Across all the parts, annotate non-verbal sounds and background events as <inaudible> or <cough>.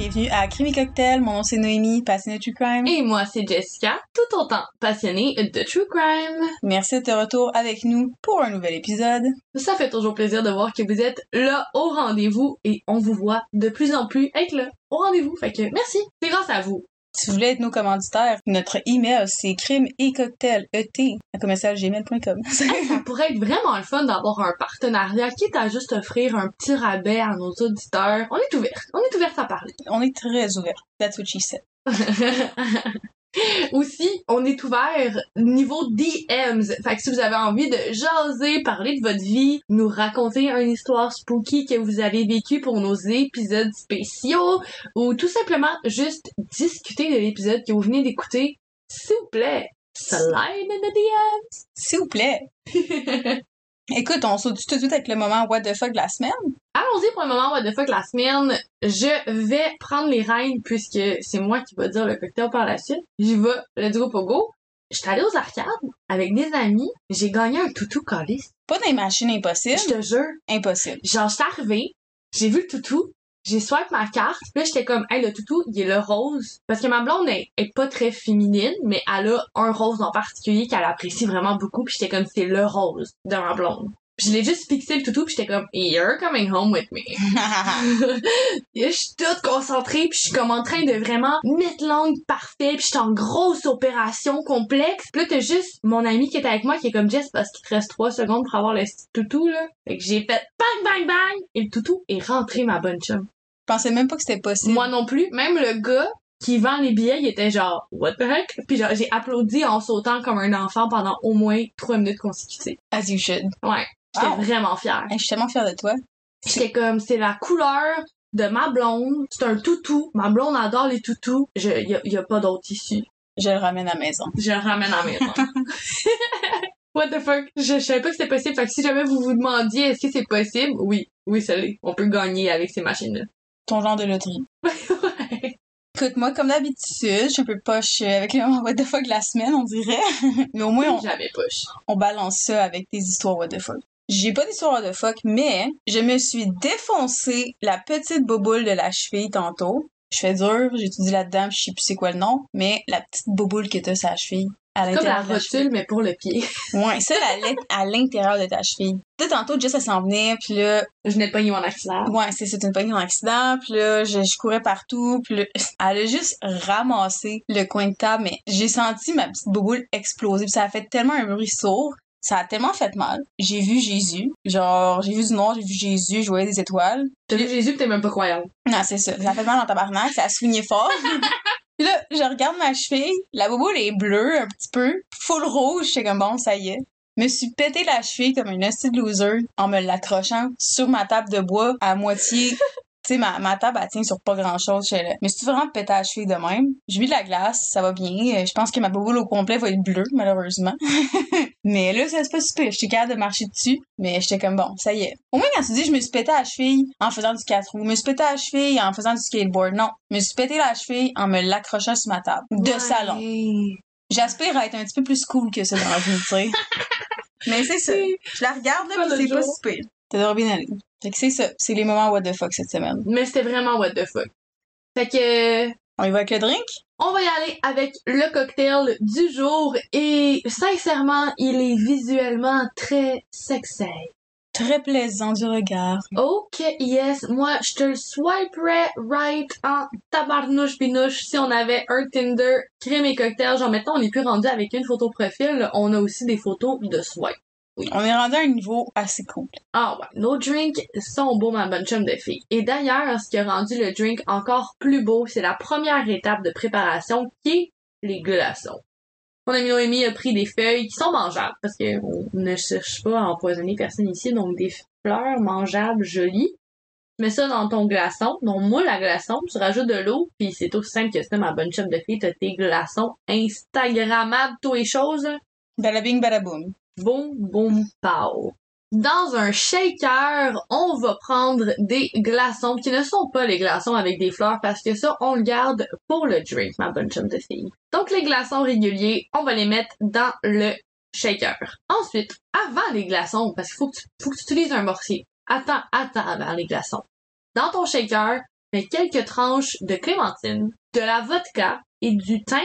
bienvenue à Crime Cocktail. Mon nom c'est Noémie, passionnée de True Crime. Et moi, c'est Jessica, tout autant passionnée de True Crime. Merci d'être de retour avec nous pour un nouvel épisode. Ça fait toujours plaisir de voir que vous êtes là au rendez-vous et on vous voit de plus en plus être là au rendez-vous. Fait que merci, c'est grâce à vous. Si vous voulez être nos commanditaires, notre email c'est crime et cocktail et à commercialgmail.com. <laughs> ça pourrait être vraiment le fun d'avoir un partenariat, quitte à juste offrir un petit rabais à nos auditeurs. On est ouvert. On est ouvert à parler. On est très ouvert. That's what she said. <laughs> <laughs> Aussi, on est ouvert niveau DMs. Fait que si vous avez envie de jaser, parler de votre vie, nous raconter une histoire spooky que vous avez vécue pour nos épisodes spéciaux, ou tout simplement juste discuter de l'épisode que vous venez d'écouter, s'il vous plaît, slide in the DMs. S'il vous plaît. <laughs> Écoute, on saute tout de suite avec le moment what the fuck de la semaine. Allons-y pour le moment what the fuck de la semaine. Je vais prendre les rênes puisque c'est moi qui vais dire le cocktail par la suite. J'y vais, let's go pour go. J'étais allée aux arcades avec des amis. J'ai gagné un toutou colis. Pas dans les machines impossibles. Je te jure. Impossible. Genre, j'étais arrivée, j'ai vu le toutou, j'ai swipe ma carte, là j'étais comme hey le toutou, il est le rose parce que ma blonde est, est pas très féminine, mais elle a un rose en particulier qu'elle apprécie vraiment beaucoup, puis j'étais comme c'est le rose de ma blonde. Je l'ai juste fixé le toutou, puis j'étais comme You're coming home with me. <laughs> je suis toute concentrée, puis je suis comme en train de vraiment mettre l'angle parfait, puis je suis en grosse opération complexe. Puis là t'as juste mon ami qui est avec moi qui est comme Jess parce qu'il te reste trois secondes pour avoir le toutou là. Fait que j'ai fait bang bang bang et le toutou est rentré ma bonne chum. Je pensais même pas que c'était possible. Moi non plus. Même le gars qui vend les billets, il était genre What the heck? Puis genre j'ai applaudi en sautant comme un enfant pendant au moins trois minutes consécutives. As you should. Ouais. J'étais vraiment fière. je suis tellement fière de toi. J'étais comme c'est la couleur de ma blonde. C'est un toutou. Ma blonde adore les toutous. Je, y a, y a pas d'autre issue. Je le ramène à la maison. Je le ramène à la maison. <laughs> What the fuck? Je, je savais pas que c'était possible. Fait que si jamais vous vous demandiez est-ce que c'est possible, oui. Oui, ça l'est. On peut gagner avec ces machines-là ton genre de loterie. <laughs> ouais. Écoute, moi, comme d'habitude, je suis un peu poche avec le <laughs> what the fuck de la semaine, on dirait. mais au moins, on, jamais poche. on balance ça avec des histoires what the fuck. J'ai pas d'histoire the fuck, mais je me suis défoncé la petite boboule de la cheville tantôt. Je fais dur, j'étudie là-dedans, je sais plus c'est quoi le nom, mais la petite boboule que t'as sa cheville. C'est comme la rotule, mais pour le pied. <laughs> ouais, ça, à l'intérieur de ta cheville. Tu tantôt, juste, elle s'en venait, puis là... Je n'ai pas eu mon accident. Ouais, c'est, c'est une poignée en accident, puis là, je, je courais partout, puis là, <laughs> elle a juste ramassé le coin de table, mais j'ai senti ma petite boule exploser, puis ça a fait tellement un bruit sourd ça a tellement fait mal. J'ai vu Jésus. Genre, j'ai vu du noir, j'ai vu Jésus, je voyais des étoiles. T'as vu Jésus pis t'es même pas croyant. Non, c'est ça. Ça a fait mal dans tabarnak, ça a soigné fort. <laughs> Puis là, je regarde ma cheville, la bobo elle est bleue un petit peu, full rouge, j'étais comme bon, ça y est. Me suis pété la cheville comme une hostie loser en me l'accrochant sur ma table de bois à moitié sais, ma, ma table, elle tient sur pas grand-chose. Je mais si tu vraiment péter la cheville de même, je vis de la glace, ça va bien. Euh, je pense que ma boule au complet va être bleue, malheureusement. <laughs> mais là, ça se passe super. J'étais capable de marcher dessus, mais j'étais comme bon, ça y est. Au moins, quand tu dis je me suis pété la cheville en faisant du 4 roues, je me suis pété la cheville en faisant du skateboard, non. Je me suis pété la cheville en me l'accrochant sur ma table de salon. J'aspire à être un petit peu plus cool que ça dans la vie, tu sais. <laughs> mais c'est ça. Je la regarde, là, pis c'est pas super. T'as bien aller. Fait que c'est ça. C'est les moments what the fuck cette semaine. Mais c'était vraiment what the fuck. Fait que... On y va avec le drink? On va y aller avec le cocktail du jour et sincèrement, il est visuellement très sexy. Très plaisant du regard. Ok, yes. Moi, je te le swiperais right en tabarnouche binouche si on avait un Tinder crème et cocktail. Genre, maintenant, on est plus rendu avec une photo profil. On a aussi des photos de swipe. On est rendu à un niveau assez cool. Ah ouais, nos drinks sont beaux, ma bonne chum de fille. Et d'ailleurs, ce qui a rendu le drink encore plus beau, c'est la première étape de préparation qui est les glaçons. Mon ami Noémie a pris des feuilles qui sont mangeables, parce qu'on ne cherche pas à empoisonner personne ici, donc des fleurs mangeables jolies. Tu mets ça dans ton glaçon, donc moule à glaçon, tu rajoutes de l'eau, puis c'est aussi simple que ça, ma bonne chum de fille, t'as tes glaçons Instagrammables, tous les choses. Bada bing, bada boom. Boum, boum, pow. Dans un shaker, on va prendre des glaçons qui ne sont pas les glaçons avec des fleurs parce que ça, on le garde pour le drink, ma bonne chum de fille. Donc les glaçons réguliers, on va les mettre dans le shaker. Ensuite, avant les glaçons, parce qu'il faut que tu, utilises un mortier. Attends, attends avant les glaçons. Dans ton shaker, mets quelques tranches de clémentine, de la vodka et du thym.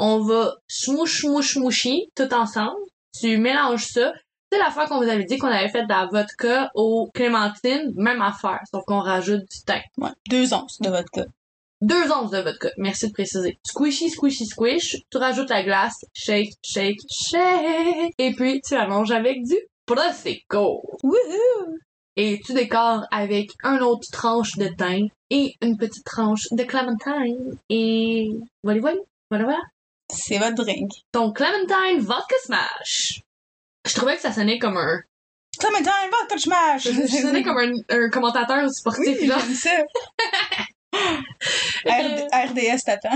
On va smouch, smouch, smoucher tout ensemble. Tu mélanges ça. C'est la fois qu'on vous avait dit qu'on avait fait de la vodka aux clémentines, même affaire, sauf qu'on rajoute du thym. Ouais. Deux onces de vodka. Deux onces de vodka, merci de préciser. Squishy, squishy, squish. Tu rajoutes la glace, shake, shake, shake. Et puis, tu la manges avec du Prosecco. Wouhou! Et tu décores avec un autre tranche de thym et une petite tranche de clémentine. Et voilà, voilà, voilà, voilà. C'est votre drink. Donc, clémentine vodka smash. Je trouvais que ça sonnait comme un... Clémentine, vodka smash! Ça sonnait <laughs> comme un, un commentateur sportif, Oui, genre. ça. RD RDS t'attend.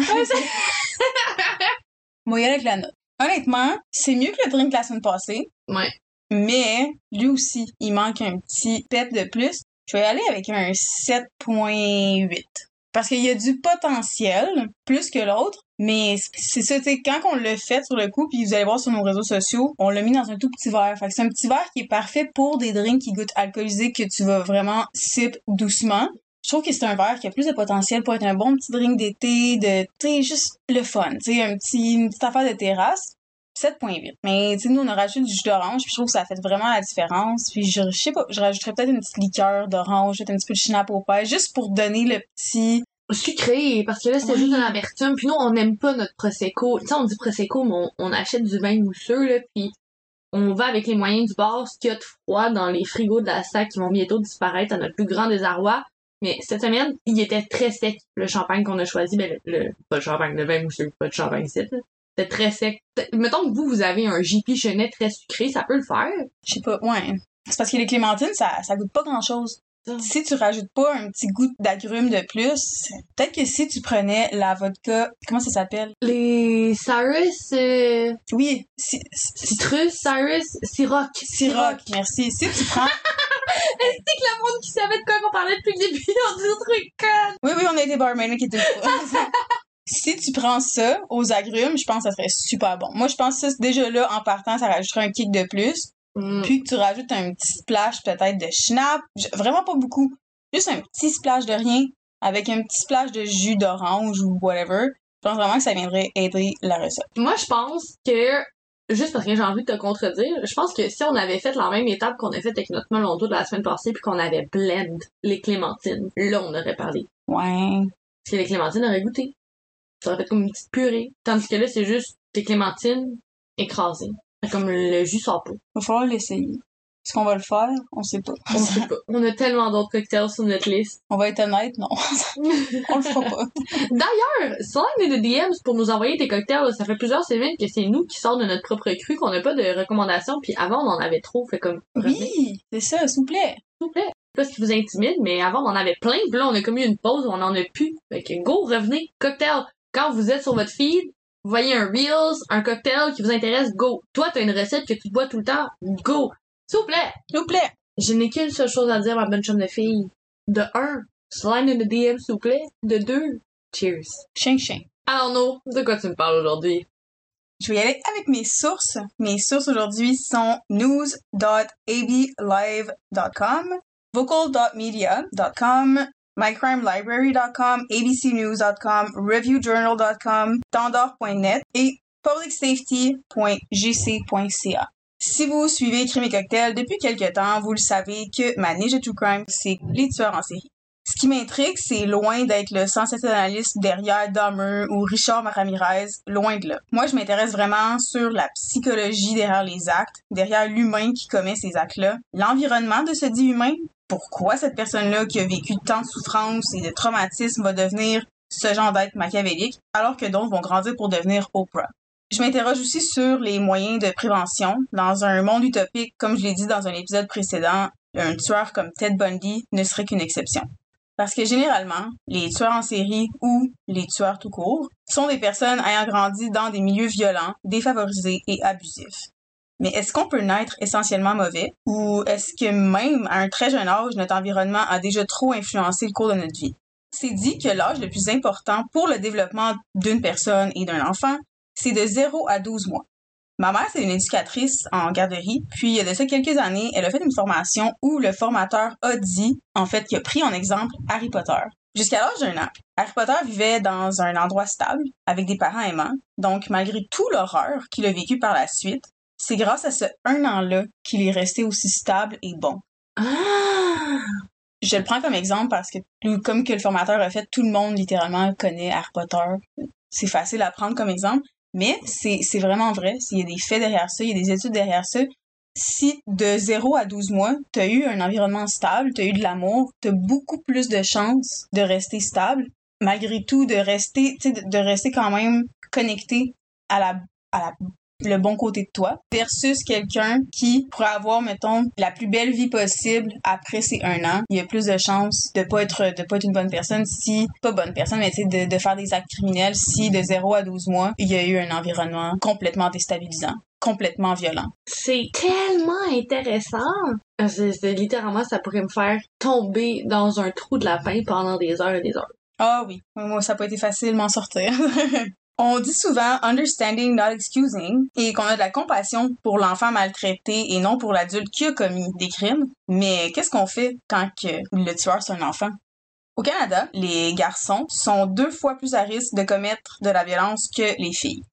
Moi, y avec la note. Honnêtement, c'est mieux que le drink de la semaine passée, Ouais. mais lui aussi, il manque un petit pep de plus. Je vais y aller avec un 7.8. Parce qu'il y a du potentiel, plus que l'autre, mais c'est ça, tu quand on l'a fait sur le coup, puis vous allez voir sur nos réseaux sociaux, on l'a mis dans un tout petit verre. Fait que c'est un petit verre qui est parfait pour des drinks qui goûtent alcoolisés que tu vas vraiment sip doucement. Je trouve que c'est un verre qui a plus de potentiel pour être un bon petit drink d'été, de, tu juste le fun, tu sais, un petit, une petite affaire de terrasse. 7.8. Mais, tu sais, nous, on a rajouté du jus d'orange, puis je trouve que ça fait vraiment la différence. Puis, je, je sais pas, je rajouterais peut-être une petite liqueur d'orange, peut-être un petit peu de chinap au juste pour donner le petit... sucré, parce que là, c'était Oui. juste de l'amertume. Puis nous, on n'aime pas notre Prosecco. Tu sais, on dit Prosecco, mais on, on achète du vin mousseux, là, puis on va avec les moyens du bord, ce qu'il y a de froid dans les frigos de la sac qui vont bientôt disparaître à notre plus grand désarroi. Mais cette semaine, il était très sec. Le champagne qu'on a choisi, ben, le, le- pas le champagne, le vin mousseux, pas de champagne ici. C'était très sec. Mettons que vous, vous avez un JP Chenet très sucré, ça peut le faire. Je sais pas, ouais. C'est parce que les clémentines, ça, ça goûte pas grand-chose. Si tu rajoutes pas un petit goût d'agrumes de plus, peut-être que si tu prenais la vodka... Comment ça s'appelle? Les Cyrus, euh, Oui, si, si- Citrus, Cyrus, Ciroc. Ciroc, merci. Si tu prends... <laughs> C'est que le monde qui savait de quoi qu'on parlait depuis le début, on dit trucs connes. Oui, oui, on a été barmaid qui était. <laughs> si tu prends ça aux agrumes, je pense que ça serait super bon. Moi, je pense que ça, déjà là, en partant, ça rajouterait un kick de plus. Mm. Puis que tu rajoutes un petit splash peut-être de schnapp. Vraiment pas beaucoup. Juste un petit splash de rien avec un petit splash de jus d'orange ou whatever. Je pense vraiment que ça viendrait aider la recette. Moi, je pense que, juste parce que j'ai envie de te contredire, je pense que si on avait fait la même étape qu'on a fait avec notre melon d'eau de la semaine passée puis qu'on avait blend les clémentines, là, on aurait parlé. Ouais. Parce que les clémentines auraient goûté. Ça aurait fait comme une petite purée. Tandis que là, c'est juste des clémentines écrasées. Comme le jus sort pas. Va falloir l'essayer. Est-ce qu'on va le faire? On sait pas. On sait pas. On a tellement d'autres cocktails sur notre liste. On va être honnête, non. <laughs> on le fera pas. D'ailleurs, slide de DMs pour nous envoyer tes cocktails. Ça fait plusieurs semaines que c'est nous qui sort de notre propre cru, qu'on n'a pas de recommandations, puis avant, on en avait trop. Fait comme, Oui, c'est ça, s'il vous plaît. s'il vous plaît. Pas ce qui vous intimide, mais avant, on en avait plein, puis là, on a comme eu une pause où on en a plus. Fait que go, revenez. Cocktail. Quand vous êtes sur votre feed, vous voyez un Reels, un cocktail qui vous intéresse, go. Toi, t'as une recette que tu bois tout le temps, go. S'il vous plaît. S'il vous plaît. Je n'ai qu'une seule chose à dire, ma bonne chum de fille. De un, slide in the DM, s'il vous plaît. De deux, cheers. Chien, chien. Alors, no, de quoi tu me parles aujourd'hui? Je vais y aller avec mes sources. Mes sources aujourd'hui sont news.ablive.com, vocal.media.com, mycrimelibrary.com, abcnews.com, reviewjournal.com, tendor.net et publicsafety.gc.ca. Si vous suivez Crime et Cocktail depuis quelque temps, vous le savez que ma niche de True Crime, c'est les tueurs en série. Ce qui m'intrigue, c'est loin d'être le sensationnaliste derrière Dahmer ou Richard Ramirez, loin de là. Moi, je m'intéresse vraiment sur la psychologie derrière les actes, derrière l'humain qui commet ces actes-là, l'environnement de ce dit humain, pourquoi cette personne-là qui a vécu tant de souffrance et de traumatisme va devenir ce genre d'être machiavélique, alors que d'autres vont grandir pour devenir Oprah? Je m'interroge aussi sur les moyens de prévention. Dans un monde utopique, comme je l'ai dit dans un épisode précédent, un tueur comme Ted Bundy ne serait qu'une exception. Parce que généralement, les tueurs en série ou les tueurs tout court sont des personnes ayant grandi dans des milieux violents, défavorisés et abusifs. Mais est-ce qu'on peut naître essentiellement mauvais? Ou est-ce que même à un très jeune âge, notre environnement a déjà trop influencé le cours de notre vie? C'est dit que l'âge le plus important pour le développement d'une personne et d'un enfant, c'est de 0 à 12 mois. Ma mère, c'est une éducatrice en garderie, puis il y a de ça quelques années, elle a fait une formation où le formateur a dit, en fait, qu'il a pris en exemple Harry Potter. Jusqu'à l'âge d'un an, Harry Potter vivait dans un endroit stable, avec des parents aimants. Donc, malgré tout l'horreur qu'il a vécu par la suite, c'est grâce à ce un an-là qu'il est resté aussi stable et bon. Ah! Je le prends comme exemple parce que, comme que le formateur a fait, tout le monde littéralement connaît Harry Potter. C'est facile à prendre comme exemple, mais c'est vraiment vrai. Il y a des faits derrière ça, il y a des études derrière ça. Si de 0 à 12 mois, tu as eu un environnement stable, tu as eu de l'amour, tu as beaucoup plus de chances de rester stable, malgré tout, de rester, de, de rester quand même connecté à la le bon côté de toi versus quelqu'un qui pourrait avoir mettons la plus belle vie possible après ces un an il y a plus de chances de pas être de pas être une bonne personne si pas bonne personne mais tu de, de faire des actes criminels si de 0 à 12 mois il y a eu un environnement complètement déstabilisant complètement violent C'est tellement intéressant. Euh, C'est littéralement, ça pourrait me faire tomber dans un trou de lapin pendant des heures et des heures. Ah oui, moi ça n'a pas été facile de m'en sortir. <laughs> On dit souvent understanding not excusing et qu'on a de la compassion pour l'enfant maltraité et non pour l'adulte qui a commis des crimes. Mais qu'est-ce qu'on fait quand le tueur c'est un enfant? Au Canada, les garçons sont deux fois plus à risque de commettre de la violence que les filles.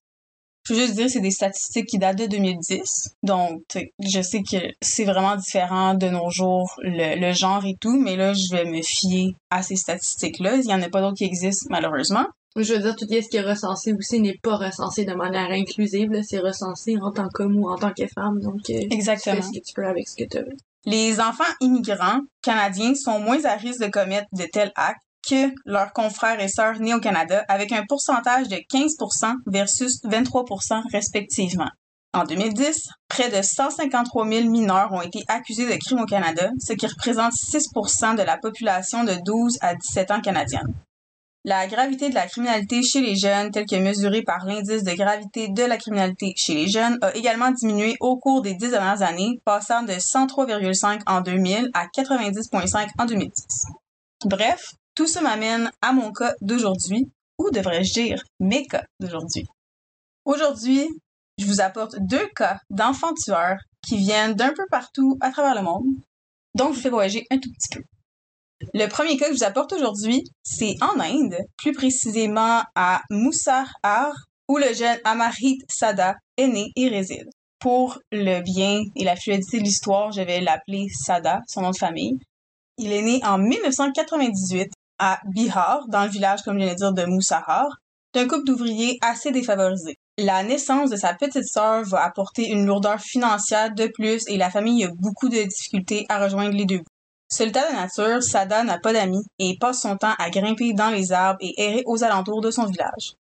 Je veux juste dire, c'est des statistiques qui datent de 2010. Donc, je sais que c'est vraiment différent de nos jours, le, le genre et tout, mais là, je vais me fier à ces statistiques-là. Il y en a pas d'autres qui existent, malheureusement. Je veux dire, tout ce qui est recensé aussi n'est pas recensé de manière inclusive. C'est recensé en tant qu'homme ou en tant que femme. Donc, euh, tu Exactement. fais ce que tu peux avec ce que tu as. Les enfants immigrants canadiens sont moins à risque de commettre de tels actes que leurs confrères et sœurs nés au Canada, avec un pourcentage de 15% versus 23% respectivement. En 2010, près de 153 000 mineurs ont été accusés de crimes au Canada, ce qui représente 6% de la population de 12 à 17 ans canadienne. La gravité de la criminalité chez les jeunes, telle que mesurée par l'indice de gravité de la criminalité chez les jeunes, a également diminué au cours des dix dernières années, passant de 103,5 en 2000 à 90,5 en 2010. Bref, tout ça m'amène à mon cas d'aujourd'hui, ou devrais-je dire mes cas d'aujourd'hui? Aujourd'hui, je vous apporte deux cas d'enfants tueurs qui viennent d'un peu partout à travers le monde, donc je vous fais voyager un tout petit peu. Le premier cas que je vous apporte aujourd'hui, c'est en Inde, plus précisément à Musarhar, où le jeune Amarit Sada est né et réside. Pour le bien et la fluidité de l'histoire, je vais l'appeler Sada, son nom de famille. Il est né en 1998 à Bihar, dans le village, comme je viens de dire, de Musahar, d'un couple d'ouvriers assez défavorisés. La naissance de sa petite sœur va apporter une lourdeur financière de plus et la famille a beaucoup de difficultés à rejoindre les deux. Solitaire de nature, Sada n'a pas d'amis et passe son temps à grimper dans les arbres et errer aux alentours de son village.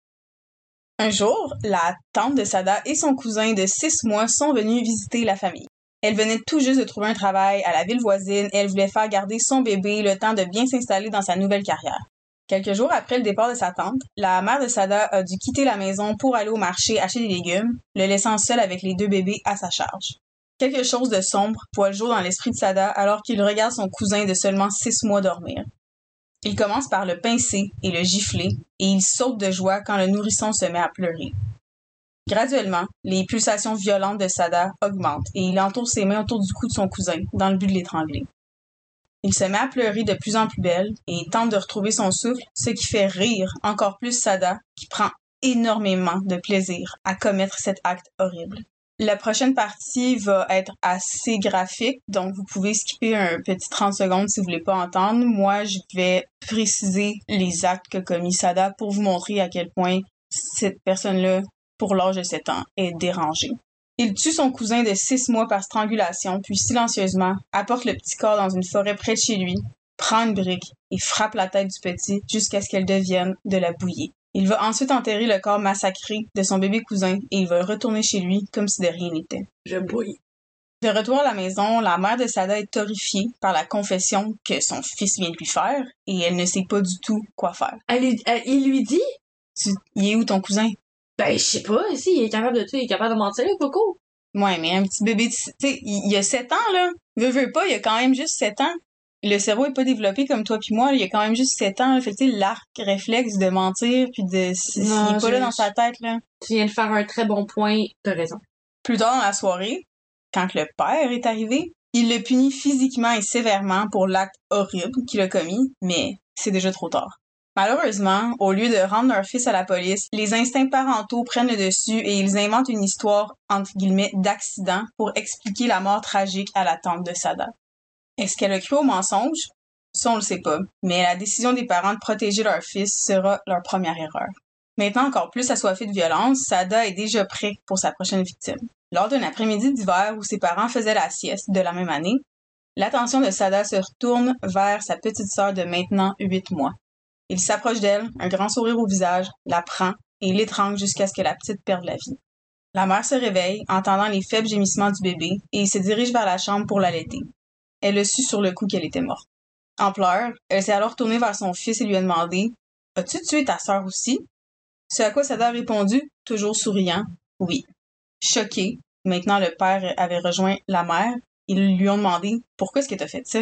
Un jour, la tante de Sada et son cousin de six mois sont venus visiter la famille. Elle venait tout juste de trouver un travail à la ville voisine et elle voulait faire garder son bébé le temps de bien s'installer dans sa nouvelle carrière. Quelques jours après le départ de sa tante, la mère de Sada a dû quitter la maison pour aller au marché acheter des légumes, le laissant seul avec les deux bébés à sa charge. Quelque chose de sombre voit le jour dans l'esprit de Sada alors qu'il regarde son cousin de seulement six mois dormir. Il commence par le pincer et le gifler, et il saute de joie quand le nourrisson se met à pleurer. Graduellement, les pulsations violentes de Sada augmentent et il entoure ses mains autour du cou de son cousin, dans le but de l'étrangler. Il se met à pleurer de plus en plus belle et tente de retrouver son souffle, ce qui fait rire encore plus Sada, qui prend énormément de plaisir à commettre cet acte horrible. La prochaine partie va être assez graphique, donc vous pouvez skipper un petit 30 secondes si vous voulez pas entendre. Moi, je vais préciser les actes que commis Sada pour vous montrer à quel point cette personne-là, pour l'âge de 7 ans, est dérangée. Il tue son cousin de 6 mois par strangulation, puis silencieusement apporte le petit corps dans une forêt près de chez lui, prend une brique et frappe la tête du petit jusqu'à ce qu'elle devienne de la bouillie. Il va ensuite enterrer le corps massacré de son bébé cousin et il va retourner chez lui comme si de rien n'était. Je bouille. De retour à la maison, la mère de Sada est horrifiée par la confession que son fils vient de lui faire et elle ne sait pas du tout quoi faire. Elle, lui- elle- il lui dit, Tu, il est où ton cousin? ben, je sais pas, si, il est capable de tout, il est capable de mentir, Coco. Ouais, mais un petit bébé, tu sais, il, il a 7 ans, là. Veux, veux pas, il a quand même juste 7 ans. Le cerveau est pas développé comme toi puis moi, il a quand même juste 7 ans. là. Fait tu l'arc réflexe de mentir puis de, s'il est pas là dans sa tête, là. Tu viens de faire un très bon point, t'as raison. Plus tard dans la soirée, quand le père est arrivé, Il le punit physiquement et sévèrement pour l'acte horrible qu'il a commis, mais c'est déjà trop tard. Malheureusement, au lieu de rendre leur fils à la police, les instincts parentaux prennent le dessus et ils inventent une histoire, entre guillemets, d'accident pour expliquer la mort tragique à la tante de Sada. Est-ce qu'elle a cru au mensonge? Ça, on le sait pas. Mais la décision des parents de protéger leur fils sera leur première erreur. Maintenant encore plus assoiffé de violence, Sada est déjà prêt pour sa prochaine victime. Lors d'un après-midi d'hiver où ses parents faisaient la sieste de la même année, l'attention de Sada se retourne vers sa petite sœur de maintenant huit mois. Il s'approche d'elle, un grand sourire au visage, la prend et l'étrangle jusqu'à ce que la petite perde la vie. La mère se réveille, entendant les faibles gémissements du bébé, et se dirige vers la chambre pour l'allaiter. Elle le su sur le coup qu'elle était morte. En pleurs, elle s'est alors tournée vers son fils et lui a demandé As-tu tué ta sœur aussi Ce à quoi Sada a répondu, toujours souriant Oui. Choqué, maintenant le père avait rejoint la mère, ils lui ont demandé Pourquoi est-ce que t'as fait ça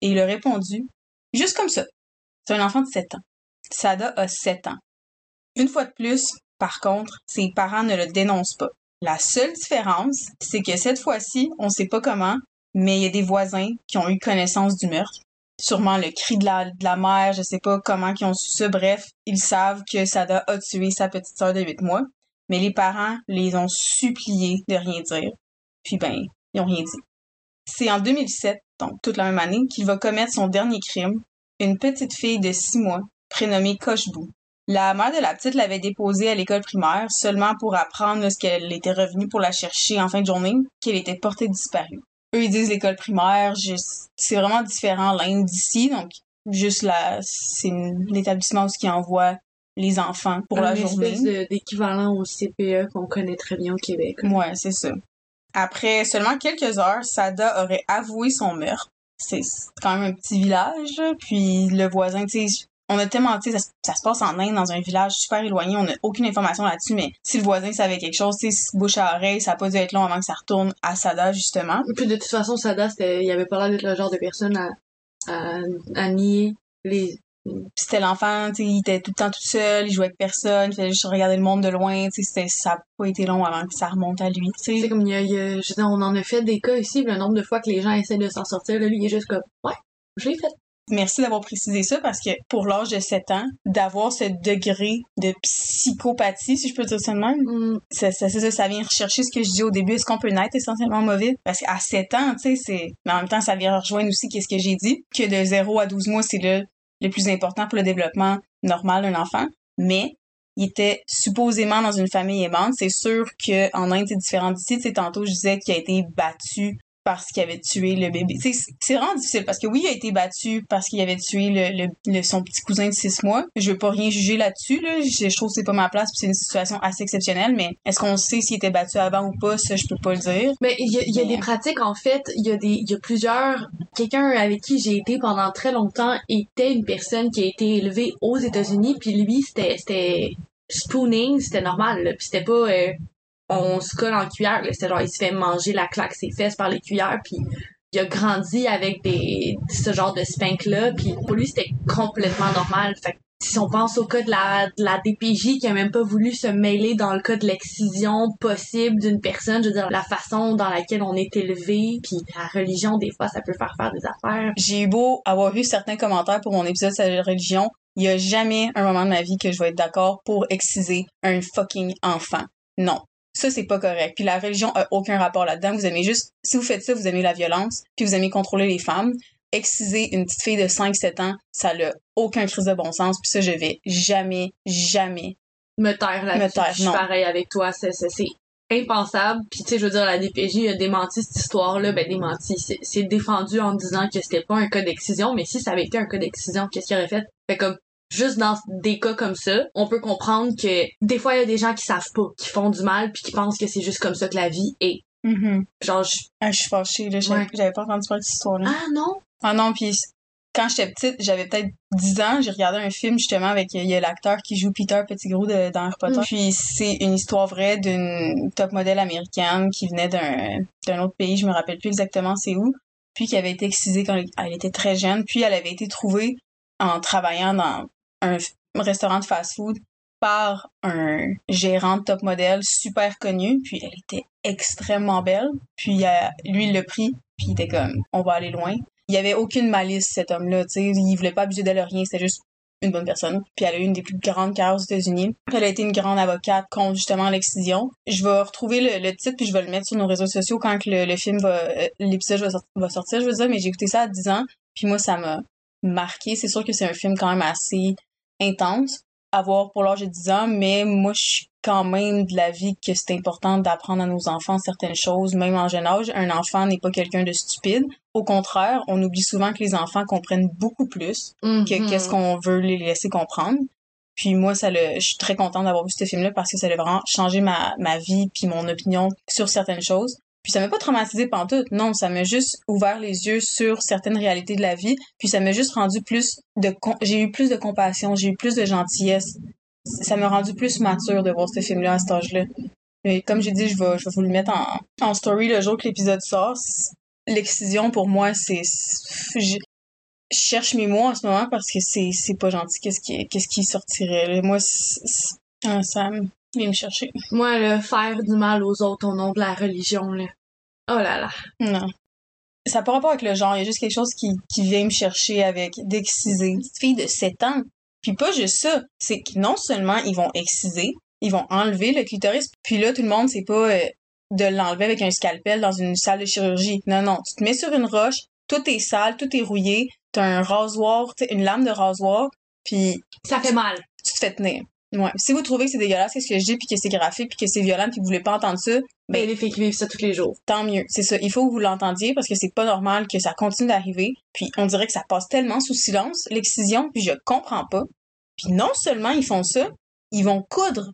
Et il a répondu Juste comme ça. C'est un enfant de 7 ans. Sada a 7 ans. Une fois de plus, par contre, ses parents ne le dénoncent pas. La seule différence, c'est que cette fois-ci, on sait pas comment, mais il y a des voisins qui ont eu connaissance du meurtre. Sûrement le cri de la, de la mère, je sais pas comment ils ont su ça. Bref, ils savent que Sada a tué sa petite sœur de 8 mois. Mais les parents les ont suppliés de rien dire. Puis ben, ils ont rien dit. C'est en 2007, donc toute la même année, qu'il va commettre son dernier crime, une petite fille de six mois, prénommée Cochebou. La mère de la petite l'avait déposée à l'école primaire seulement pour apprendre qu'elle était revenue pour la chercher en fin de journée, qu'elle était portée disparue. Eux, ils disent l'école primaire, c'est vraiment différent l'Inde d'ici, donc juste là, c'est l'établissement où ils envoient les enfants pour la journée. Une espèce d'équivalent au CPE qu'on connaît très bien au Québec. Ouais, c'est ça. Après seulement quelques heures, Sada aurait avoué son meurtre c'est quand même un petit village, puis le voisin, tu sais, on a tellement, tu sais, ça, se passe en Inde, dans un village super éloigné, on n'a aucune information là-dessus, mais si le voisin savait quelque chose, tu sais, bouche à oreille, ça n'a pas dû être long avant que ça retourne à Sada, justement. Puis de toute façon, Sada, il avait pas l'air d'être le genre de personne à, à, à nier les, c'était l'enfant, il était tout le temps tout seul, il jouait avec personne, il faisait juste regarder le monde de loin, c'était, ça n'a pas été long avant que ça remonte à lui. C'est comme, il y a, je veux dire, on en a fait des cas ici, le nombre de fois que les gens essaient de s'en sortir, là, lui, il est juste comme, ouais, je l'ai fait. Merci d'avoir précisé ça parce que pour l'âge de 7 ans, d'avoir ce degré de psychopathie, si je peux dire ça de même, mm. ça, ça, ça, ça, vient rechercher ce que je dis au début. Est-ce qu'on peut naître essentiellement mauvais? Parce qu'à 7 ans, tu sais, c'est, mais en même temps, ça vient rejoindre aussi qu'est-ce que j'ai dit, que de 0 à 12 mois, c'est le le plus important pour le développement normal d'un enfant, mais il était supposément dans une famille aimante. C'est sûr qu'en Inde, c'est différent d'ici. Tu sais, tantôt, je disais qu'il a été battu parce qu'il avait tué le bébé. C'est vraiment difficile parce que oui, il a été battu parce qu'il avait tué le, le, son petit cousin de six mois. Je veux pas rien juger là-dessus. Là. Je, trouve que c'est pas ma place c'est une situation assez exceptionnelle. Mais est-ce qu'on sait s'il était battu avant ou pas? Ça, je peux pas le dire. Mais il y a, y a des pratiques, en fait. Il y a des il y a plusieurs... Quelqu'un avec qui j'ai été pendant très longtemps était une personne qui a été élevée aux États-Unis. Puis lui, c'était c'était spooning, c'était normal. Puis c'était pas... Euh, on se colle en cuillère. C'est genre, il se fait manger la claque ses fesses par les cuillères, puis il a grandi avec des ce genre de spank là puis pour lui c'était complètement normal fait si on pense au cas de la, DPJ qui a même pas voulu se mêler dans le cas de l'excision possible d'une personne, je veux dire la façon dans laquelle on est élevé, puis la religion des fois ça peut faire faire des affaires. J'ai eu beau avoir vu certains commentaires pour mon épisode sur la religion, il y a jamais un moment de ma vie que je vais être d'accord pour exciser un fucking enfant. Non, ça, c'est pas correct. Puis la religion a aucun rapport là-dedans. Vous aimez juste, si vous faites ça, vous aimez la violence, puis vous aimez contrôler les femmes. Exciser une petite fille de 5-7 ans, ça n'a aucun crise de bon sens. Puis ça, je vais jamais, jamais me taire là-dessus. Je suis pareil avec toi. C'est, impensable. Puis tu sais, je veux dire, la DPJ a démenti cette histoire-là. Ben démenti, c'est, défendu en disant que c'était pas un cas d'excision. Mais si ça avait été un cas d'excision, qu'est-ce qu'il aurait fait? Fait comme juste dans des cas comme ça, on peut comprendre que des fois il y a des gens qui savent pas, qui font du mal puis qui pensent que c'est juste comme ça que la vie est. Mm Genre je... Ah, je suis fâchée là, j'avais pas entendu parler de cette histoire-là. Ah non? Ah non, puis quand j'étais petite, j'avais peut-être 10 ans, j'ai regardé un film justement avec il y a l'acteur qui joue Peter Pettigrew de, dans Harry Potter. Mm. Puis c'est une histoire vraie d'une top modèle américaine qui venait d'un d'un autre pays, je me rappelle plus exactement c'est où, puis qui avait été excisée quand elle était très jeune, puis elle avait été trouvée en travaillant dans un restaurant de fast-food par un gérant de top modèle super connu, puis elle était extrêmement belle. Puis euh, lui, il l'a pris, puis il était comme, on va aller loin. Il y avait aucune malice, cet homme-là, tu sais, il voulait pas abuser d'elle rien, c'était juste une bonne personne. Puis elle a eu une des plus grandes carrières aux États-Unis. Elle a été une grande avocate contre justement l'excision. Je vais retrouver le, le, titre puis je vais le mettre sur nos réseaux sociaux quand le, le film va, euh, l'épisode va sortir, je veux dire, mais j'ai écouté ça à 10 ans. Puis moi, ça m'a marqué. C'est sûr que c'est un film quand même assez intense à voir pour l'âge de 10 ans, mais moi, je suis quand même de l'avis que c'est important d'apprendre à nos enfants certaines choses, même en jeune âge. Un enfant n'est pas quelqu'un de stupide. Au contraire, on oublie souvent que les enfants comprennent beaucoup plus que Mhm. qu'est-ce qu'on veut les laisser comprendre. Puis moi, ça le, je suis très contente d'avoir vu ce film-là parce que ça a vraiment changé ma, ma vie puis mon opinion sur certaines choses. Puis ça m'a pas traumatisé pantoute, non, ça m'a juste ouvert les yeux sur certaines réalités de la vie, puis ça m'a juste rendu plus de j'ai eu plus de compassion, j'ai eu plus de gentillesse. Ça m'a rendu plus mature de voir ce film-là à cet âge-là. Mais comme j'ai dit, je vais, je vais vous le mettre en, en story le jour que l'épisode sort. L'excision, pour moi, c'est... Je cherche mes mots en ce moment parce que c'est pas gentil qu'est-ce qui qu'est-ce qui sortirait là. moi c'est- ah, ça me vient me chercher Moi, le faire du mal aux autres au nom de la religion, là. Oh là là. non ça n'a pas rapport avec le genre il y a juste quelque chose qui qui vient me chercher avec d'exciser une petite fille de 7 ans puis pas juste ça c'est que non seulement ils vont exciser ils vont enlever le clitoris puis là tout le monde c'est pas euh, de l'enlever avec un scalpel dans une salle de chirurgie non non tu te mets sur une roche tout est sale tout est rouillé t'as un rasoir une lame de rasoir puis Ça fait mal. tu te fais tenir. Ouais. Si vous trouvez que c'est dégueulasse, qu'est-ce que je dis, puis que c'est graphique, puis que c'est violent, puis que vous voulez pas entendre ça, Ben, les filles qui vivent ça tous les jours. tant mieux. C'est ça. Il faut que vous l'entendiez parce que c'est pas normal que ça continue d'arriver. Puis on dirait que ça passe tellement sous silence, l'excision, puis je comprends pas. Puis non seulement ils font ça, ils vont coudre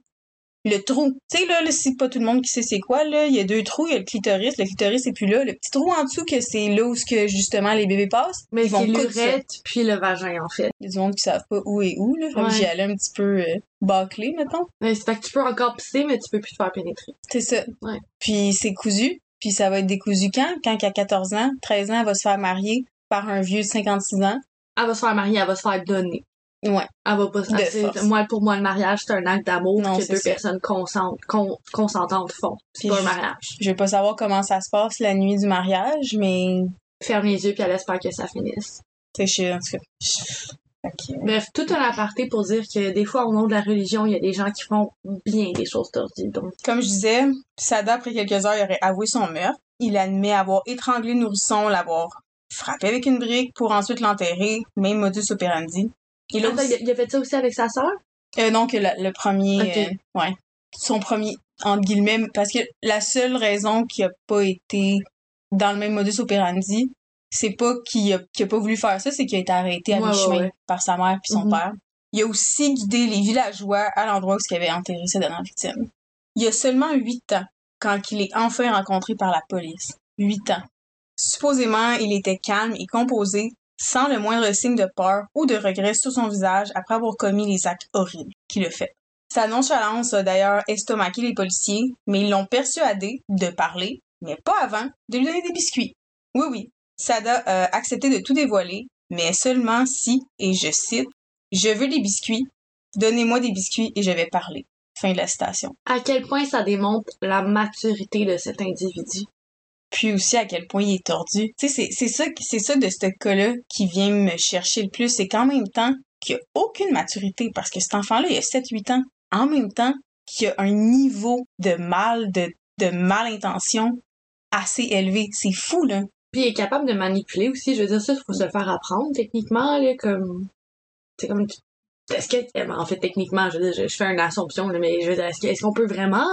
le trou. Tu sais, là, là, c'est pas tout le monde qui sait c'est quoi, là. Il y a deux trous, il y a le clitoris, le clitoris est plus là. Le petit trou en dessous, que c'est là où que, justement, les bébés passent. Mais c'est l'urètre puis le vagin, en fait. Il y a du monde qui savent pas où est où, là. Ouais. j'y allais un petit peu euh, bâclé, mettons. Mais c'est fait que tu peux encore pisser, mais tu peux plus te faire pénétrer. C'est ça. Ouais. Puis c'est cousu. Puis ça va être décousu quand? Quand qu'à 14 ans, 13 ans, elle va se faire marier par un vieux de 56 ans. Elle va se faire marier, elle va se faire donner. Ouais. Elle va pas se. Moi, pour moi, le mariage, c'est un acte d'amour que deux ça. personnes consentent, con- consentantes font. C'est pas un mariage. Je veux pas savoir comment ça se passe la nuit du mariage, mais Ferme les yeux puis elle espère que ça finisse. c'est chiant, en tout cas. Que- Bref, tout un aparté pour dire que des fois, au nom de la religion, il y a des gens qui font bien des choses tordues. Donc, Comme je disais, Sada, après quelques heures, il aurait avoué son meurtre. Il admet avoir étranglé le nourrisson, l'avoir frappé avec une brique pour ensuite l'enterrer, même modus operandi. Il a Attends, aussi- il, a, fait ça aussi avec sa sœur? Euh, non, que le, le premier, Ok. euh, ouais, son premier, entre guillemets, parce que la seule raison qui a pas été dans le même modus operandi, c'est pas qu'il a, qu'il a pas voulu faire ça, c'est qu'il a été arrêté à Ouais, mi-chemin ouais, par sa mère puis son Mhm. père. Il a aussi guidé les villageois à l'endroit où il avait enterré ses dernières victimes. Il y a seulement huit ans quand il est enfin rencontré par la police. Huit ans. Supposément, il était calme et composé, sans le moindre signe de peur ou de regret sur son visage après avoir commis les actes horribles qu'il a fait. Sa nonchalance a d'ailleurs estomaqué les policiers, mais ils l'ont persuadé de parler, mais pas avant de lui donner des biscuits. Oui, oui, Sada a accepté de tout dévoiler, mais seulement si, et je cite, Je veux des biscuits, donnez-moi des biscuits et je vais parler. Fin de la citation. À quel point ça démontre la maturité de cet individu? Puis aussi à quel point il est tordu. Tu sais, c'est, ça, c'est ça de ce cas-là qui vient me chercher le plus. C'est qu'en même temps qu'il a aucune maturité, parce que cet enfant-là, il a 7-8 ans, en même temps qu'il a un niveau de mal, de, de malintention assez élevé. C'est fou, là. Puis il est capable de manipuler aussi. Je veux dire, ça, il faut se faire apprendre techniquement, là, comme. C'est comme. Est-ce que. eh ben, En fait, techniquement, je veux je, fais une assumption, mais je veux dire, est-ce qu'on peut vraiment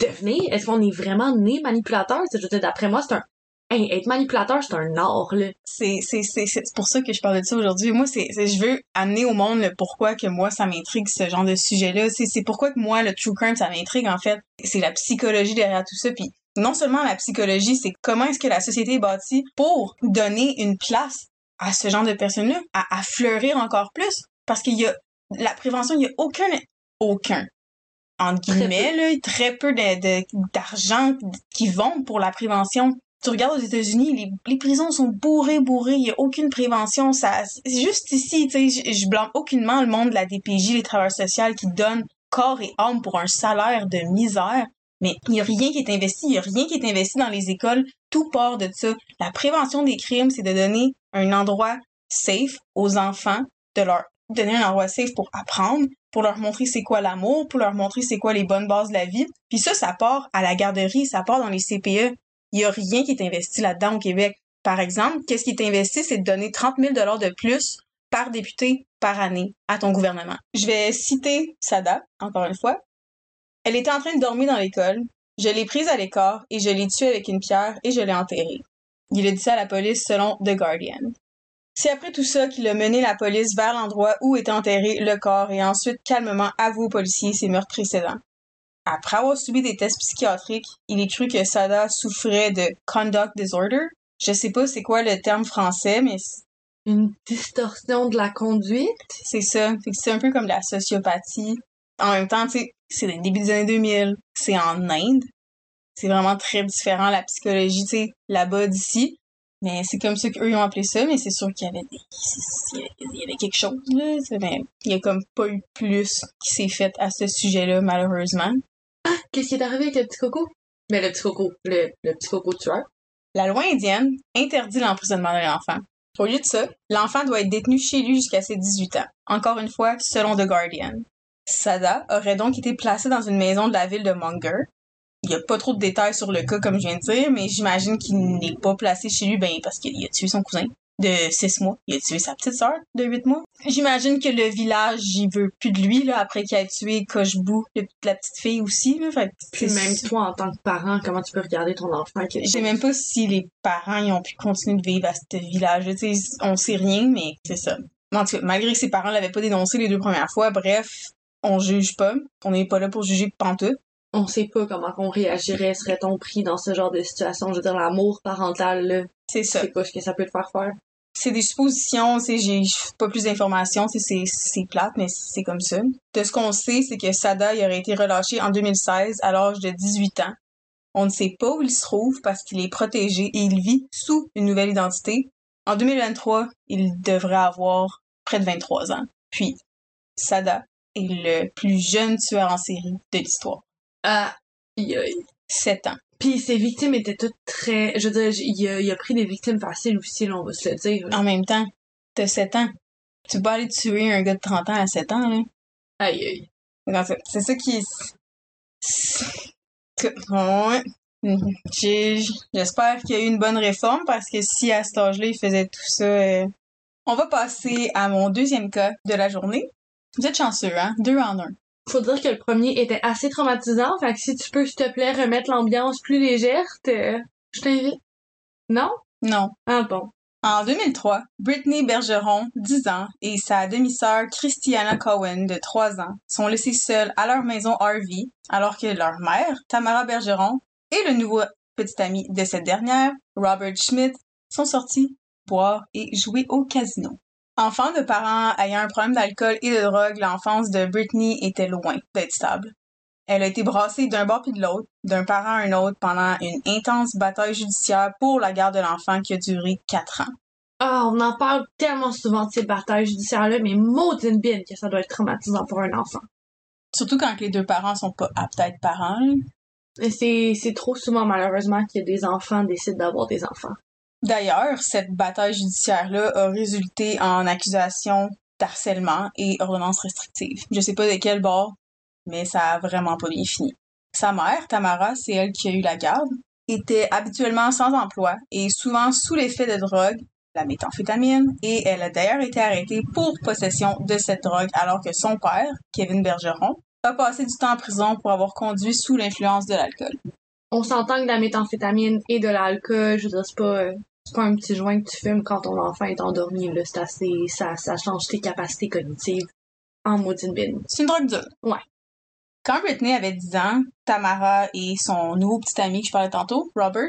devenir? Est-ce qu'on est vraiment né manipulateur? Je veux dire, d'après moi, c'est un. Hey, être manipulateur, c'est un art, là. C'est, pour ça que je parle de ça aujourd'hui. Moi, c'est, je veux amener au monde le pourquoi que moi, ça m'intrigue ce genre de sujet-là. C'est, c'est pourquoi que moi, le true crime, ça m'intrigue, en fait. C'est la psychologie derrière tout ça. Puis non seulement la psychologie, c'est comment est-ce que la société est bâtie pour donner une place à ce genre de personnes-là, à, à fleurir encore plus. Parce qu'il y a la prévention, il y a aucun, aucun, entre Très guillemets, là, très peu d'argent qui vont pour la prévention. Tu regardes aux États-Unis, les, les prisons sont bourrées, bourrées, il y a aucune prévention, ça, c'est juste ici, tu sais, je, blâme aucunement le monde de la DPJ, les travailleurs sociaux qui donnent corps et âme pour un salaire de misère, mais il y a rien qui est investi, il y a rien qui est investi dans les écoles, tout part de ça. La prévention des crimes, c'est de donner un endroit safe aux enfants, de leur donner un endroit safe pour apprendre, pour leur montrer c'est quoi l'amour, pour leur montrer c'est quoi les bonnes bases de la vie. Puis ça, ça part à la garderie, ça part dans les CPE. Il y a rien qui est investi là-dedans au Québec. Par exemple, qu'est-ce qui est investi, c'est de donner 30 000 de plus par député par année à ton gouvernement. Je vais citer Sada, encore une fois. Elle était en train de dormir dans l'école. Je l'ai prise à l'écart et je l'ai tuée avec une pierre et je l'ai enterrée. Il a dit ça à la police selon The Guardian. C'est après tout ça qu'il a mené la police vers l'endroit où était enterré le corps et ensuite calmement avoué aux policiers ses meurtres précédents. Après avoir subi des tests psychiatriques, il est cru que Sada souffrait de conduct disorder. Je sais pas c'est quoi le terme français, mais Une distorsion de la conduite? c'est ça. C'est un peu comme la sociopathie. En même temps, c'est le début des années 2000. C'est en Inde. C'est vraiment très différent la psychologie, tu sais, là-bas d'ici. Mais c'est comme ça qu'eux ont appelé ça, mais c'est sûr qu'il y avait des, il y avait- quelque chose, là. Mais il y a comme pas eu plus qui s'est fait à ce sujet-là, malheureusement. Qu'est-ce qui est arrivé avec le petit coco? Mais le petit coco, le, le petit coco tueur. La loi indienne interdit l'emprisonnement de l'enfant. Au lieu de ça, l'enfant doit être détenu chez lui jusqu'à ses 18 ans. Encore une fois, selon The Guardian. Sada aurait donc été placé dans une maison de la ville de Munger. Il n'y a pas trop de détails sur le cas, comme je viens de dire, mais j'imagine qu'il n'est pas placé chez lui, ben, parce qu'il a tué son cousin de 6 mois. Il a tué sa petite sœur de 8 mois. J'imagine que le village, il veut plus de lui, là, après qu'il a tué Kochbou, le- la petite fille aussi, là. Fait Puis même toi, en tant que parent, comment tu peux regarder ton enfant qui je sais même pas si les parents ils ont pu continuer de vivre à ce village. Tu sais, on sait rien, mais c'est ça. En tout cas, malgré que ses parents l'avaient pas dénoncé les deux premières fois, bref, on juge pas. On n'est pas là pour juger pantoute. On sait pas comment on réagirait, serait-on pris dans ce genre de situation? Je veux dire, l'amour parental, là, C'est ça. sais pas ce que ça peut te faire faire. C'est des suppositions, sais, j'ai pas plus d'informations, c'est c'est plate, mais c'est comme ça. De ce qu'on sait, c'est que Sada il aurait été relâché en 2016 à l'âge de 18 ans. On ne sait pas où il se trouve parce qu'il est protégé et il vit sous une nouvelle identité. En 2023, il devrait avoir près de 23 ans. Puis, Sada est le plus jeune tueur en série de l'histoire. Ah, aïe, aïe. 7 ans. Puis ses victimes étaient toutes très... Je veux dire, il a, il a pris des victimes faciles aussi, là, on va se le dire. En même temps, t'as 7 ans. Tu peux pas aller tuer un gars de 30 ans à 7 ans, là. Aïe, aïe. C'est ça qui Ouais. Mhm. J'espère qu'il y a eu une bonne réforme parce que si à cet âge-là, il faisait tout ça... euh, On va passer à mon deuxième cas de la journée. Vous êtes chanceux, hein? Deux en un. Faut dire que le premier était assez traumatisant, fait que si tu peux, s'il te plaît, remettre l'ambiance plus légère, te- je t'invite. Non? Non. Ah bon. En 2003, Brittany Bergeron, 10 ans, et sa demi-sœur Christiana Cohen, de 3 ans, sont laissées seules à leur maison RV, alors que leur mère, Tamara Bergeron, et le nouveau petit ami de cette dernière, Robert Schmidt, sont sortis boire et jouer au casino. Enfant de parents ayant un problème d'alcool et de drogue, l'enfance de Brittany était loin d'être stable. Elle a été brassée d'un bord puis de l'autre, d'un parent à un autre, pendant une intense bataille judiciaire pour la garde de l'enfant qui a duré quatre ans. Ah, on en parle tellement souvent de ces batailles judiciaires-là, mais maudine bien que ça doit être traumatisant pour un enfant. Surtout quand les deux parents sont pas aptes à être parents. c'est trop souvent, malheureusement, que des enfants décident d'avoir des enfants. D'ailleurs, cette bataille judiciaire-là a résulté en accusation d'harcèlement et ordonnance restrictive. Je sais pas de quel bord, mais ça a vraiment pas bien fini. Sa mère, Tamara, c'est elle qui a eu la garde, était habituellement sans emploi et souvent sous l'effet de drogue, la méthamphétamine, et elle a d'ailleurs été arrêtée pour possession de cette drogue alors que son père, Kevin Bergeron, a passé du temps en prison pour avoir conduit sous l'influence de l'alcool. On s'entend que la méthamphétamine et de l'alcool, je veux dire, pas, euh, c'est pas un petit joint que tu fumes quand ton enfant est endormi, là. C'est assez, ça, ça change tes capacités cognitives. En maudine bine. C'est une drogue dure. Ouais. Quand Britney avait 10 ans, Tamara et son nouveau petit ami que je parlais tantôt, Robert,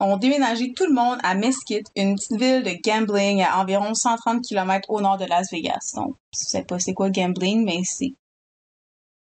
ont déménagé tout le monde à Mesquite, une petite ville de gambling à environ 130 km au nord de Las Vegas. Donc, je sais pas c'est quoi gambling, mais c'est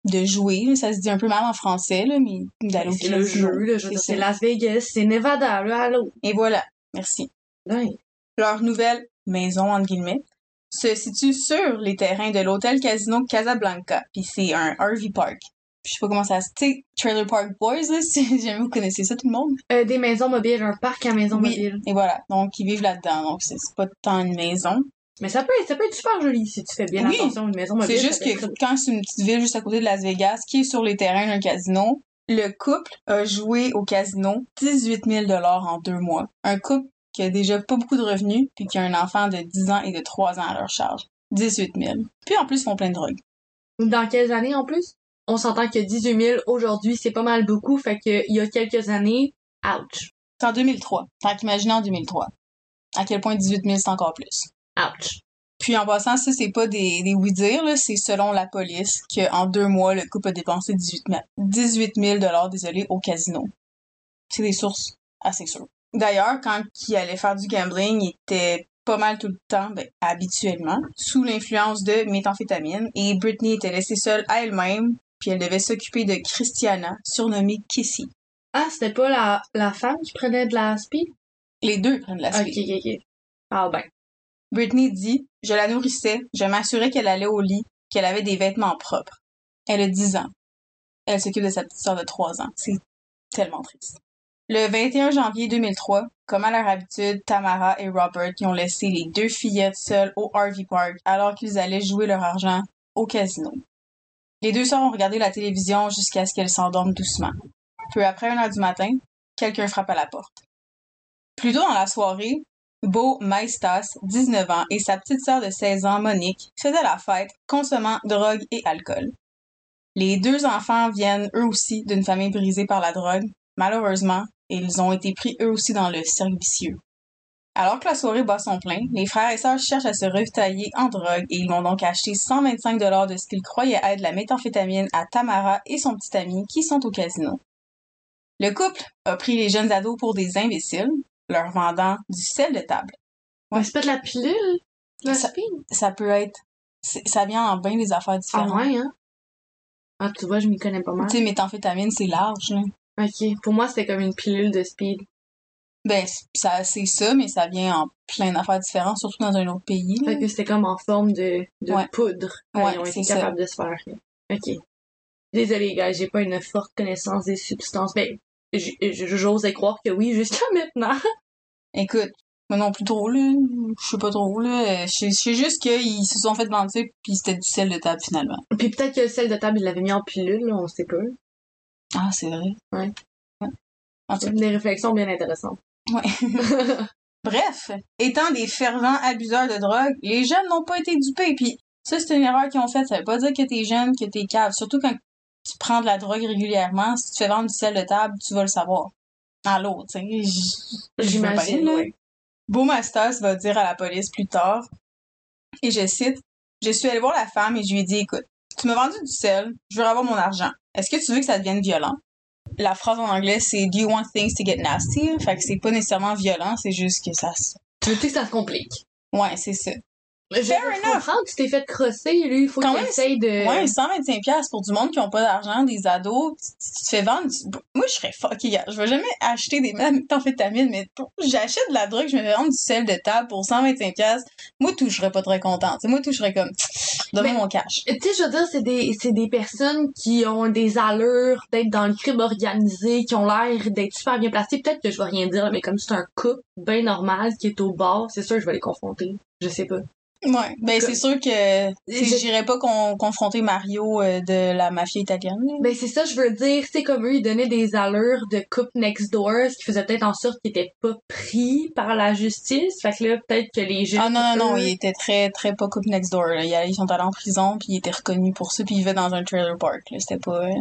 de jouer. Ça se dit un peu mal en français, là, mais d'aller au C'est le jeu, là. C'est. Las Vegas, c'est Nevada, là, allô. Et voilà. Merci. Ouais. Leur nouvelle maison, entre guillemets, se situe sur les terrains de l'hôtel casino Casablanca, puis c'est un RV park. je sais pas comment ça se... Tu sais, Trailer Park Boys, là, <laughs> si jamais vous connaissez ça, tout le monde. Euh, des maisons mobiles, un parc à maisons Oui. mobiles. Et voilà. Donc, ils vivent là-dedans. Donc, c'est pas tant une maison. Mais ça peut, être- ça peut être super joli si tu fais bien Oui. attention à une maison mobile. C'est juste être que quand c'est une petite ville juste à côté de Las Vegas, qui est sur les terrains d'un casino, le couple a joué au casino 18 000 en deux mois. Un couple qui a déjà pas beaucoup de revenus, puis qui a un enfant de 10 ans et de 3 ans à leur charge. 18 000. Puis en plus, ils font plein de drogue. Dans quelles années en plus? On s'entend que 18 000 aujourd'hui, c'est pas mal beaucoup. Fait que il y a quelques années, ouch. C'est en 2003. Fait qu'imaginez en 2003. À quel point 18 000, c'est encore plus. Ouch. Puis en passant, ça, c'est pas des, des oui-dire, c'est selon la police qu'en deux mois, le couple a dépensé 18 000, 18 000 désolé, au casino. C'est des sources assez sûres. D'ailleurs, quand il allait faire du gambling, il était pas mal tout le temps, ben, habituellement, sous l'influence de méthamphétamine, et Britney était laissée seule à elle-même, puis elle devait s'occuper de Christiana, surnommée Kissy. Ah, c'était pas la, la femme qui prenait de la speed? Les deux prennent la Ok, suite. ok, ok. Ah ben. Britney dit Je la nourrissais, je m'assurais qu'elle allait au lit, qu'elle avait des vêtements propres. Elle a 10 ans. Elle s'occupe de sa petite sœur de 3 ans. C'est tellement triste. Le 21 janvier 2003, comme à leur habitude, Tamara et Robert qui ont laissé les deux fillettes seules au RV Park alors qu'ils allaient jouer leur argent au casino. Les deux sœurs ont regardé la télévision jusqu'à ce qu'elles s'endorment doucement. Peu après 1 heure du matin, quelqu'un frappe à la porte. Plus tôt dans la soirée, Beau Maestas, 19 ans, et sa petite sœur de 16 ans, Monique, faisaient la fête, consommant drogue et alcool. Les deux enfants viennent eux aussi d'une famille brisée par la drogue. Malheureusement, ils ont été pris eux aussi dans le cercle vicieux. Alors que la soirée bat son plein, les frères et sœurs cherchent à se ravitailler en drogue et ils vont donc acheter 125 dollars de ce qu'ils croyaient être la méthamphétamine à Tamara et son petit ami qui sont au casino. Le couple a pris les jeunes ados pour des imbéciles, leur vendant du sel de table. Ouais. Mais c'est pas de la pilule? La Ça-? Ça peut être, ça vient en bien des affaires Ah différentes. ouais, hein? Ah, tu vois, je m'y connais pas mal. Tu sais, méthamphétamine, c'est large, là. Ok. Pour moi, c'était comme une pilule de speed. Ben, ça, c'est ça, mais ça vient en plein d'affaires différentes, surtout dans un autre pays. Fait que c'était comme en forme de, de Ouais. poudre. Ouais, Ils ont été c'est ça. capables de se faire. Ok. Désolée, gars, j'ai pas une forte connaissance des substances. Ben, j'osais croire que oui jusqu'à <laughs> maintenant. Écoute, moi non plus trop, là. Je sais pas trop, là. Je sais- juste qu'ils se sont fait mentir, puis c'était du sel de table, finalement. Puis peut-être que le sel de table, il l'avait mis en pilule, là, on sait pas. Ah, c'est vrai. Ouais. Ouais. En tout cas, Des réflexions bien intéressantes. ouais. <laughs> Bref, étant des fervents abuseurs de drogue, les jeunes n'ont pas été dupés. Puis ça, c'est une erreur qu'ils ont faite. Ça veut pas dire que t'es jeune, que t'es cave. Surtout quand tu prends de la drogue régulièrement, si tu fais vendre du sel de table, tu vas le savoir. L'autre, tu sais. J'imagine, ouais. Beaumastas va dire à la police plus tard, et je cite, Je suis allé voir la femme et je lui ai dit, écoute, tu m'as vendu du sel, je veux avoir mon argent. Est-ce que tu veux que ça devienne violent? La phrase en anglais, c'est Do you want things to get nasty? Fait que c'est pas nécessairement violent, c'est juste que ça se... Tu veux que ça se complique. Ouais, c'est ça. Je Fair je enough. comprends que tu t'es fait crosser, lui, il faut Quand qu'il même, essaye de... Ouais, 125$ piastres pour du monde qui ont pas d'argent, des ados, tu, tu te fais vendre. tu- Moi, je serais fuck, gars. Je vais jamais acheter des méthamphétamines, mais pour- j'achète de la drogue, je me fais vendre du sel de table pour 125$. piastres. Moi, tout, je serais pas très contente. Moi, tout, je serais comme, <tsk> donne-moi Mais- mon cash. Tu sais, je veux dire, c'est des, c'est des personnes qui ont des allures d'être dans le crime organisé, qui ont l'air d'être super bien placées. Peut-être que je vais rien dire, mais comme c'est un couple bien normal qui est au bar, c'est sûr que je vais les confronter. Je sais pas. Ouais. Ben, c'est sûr que, j'irais pas con- confronter Mario euh, de la mafia italienne. Ben c'est ça, je veux dire, c'est comme eux, ils donnaient des allures de couple next door, ce qui faisait peut-être en sorte qu'ils étaient pas pris par la justice. Fait que là, peut-être que les jeunes... Ah non, non, non, eux- il était très, très pas couple next door. Là. Ils ils sont allés en prison, puis ils étaient reconnus pour ça, puis ils vivaient dans un trailer park. C'était pas... euh,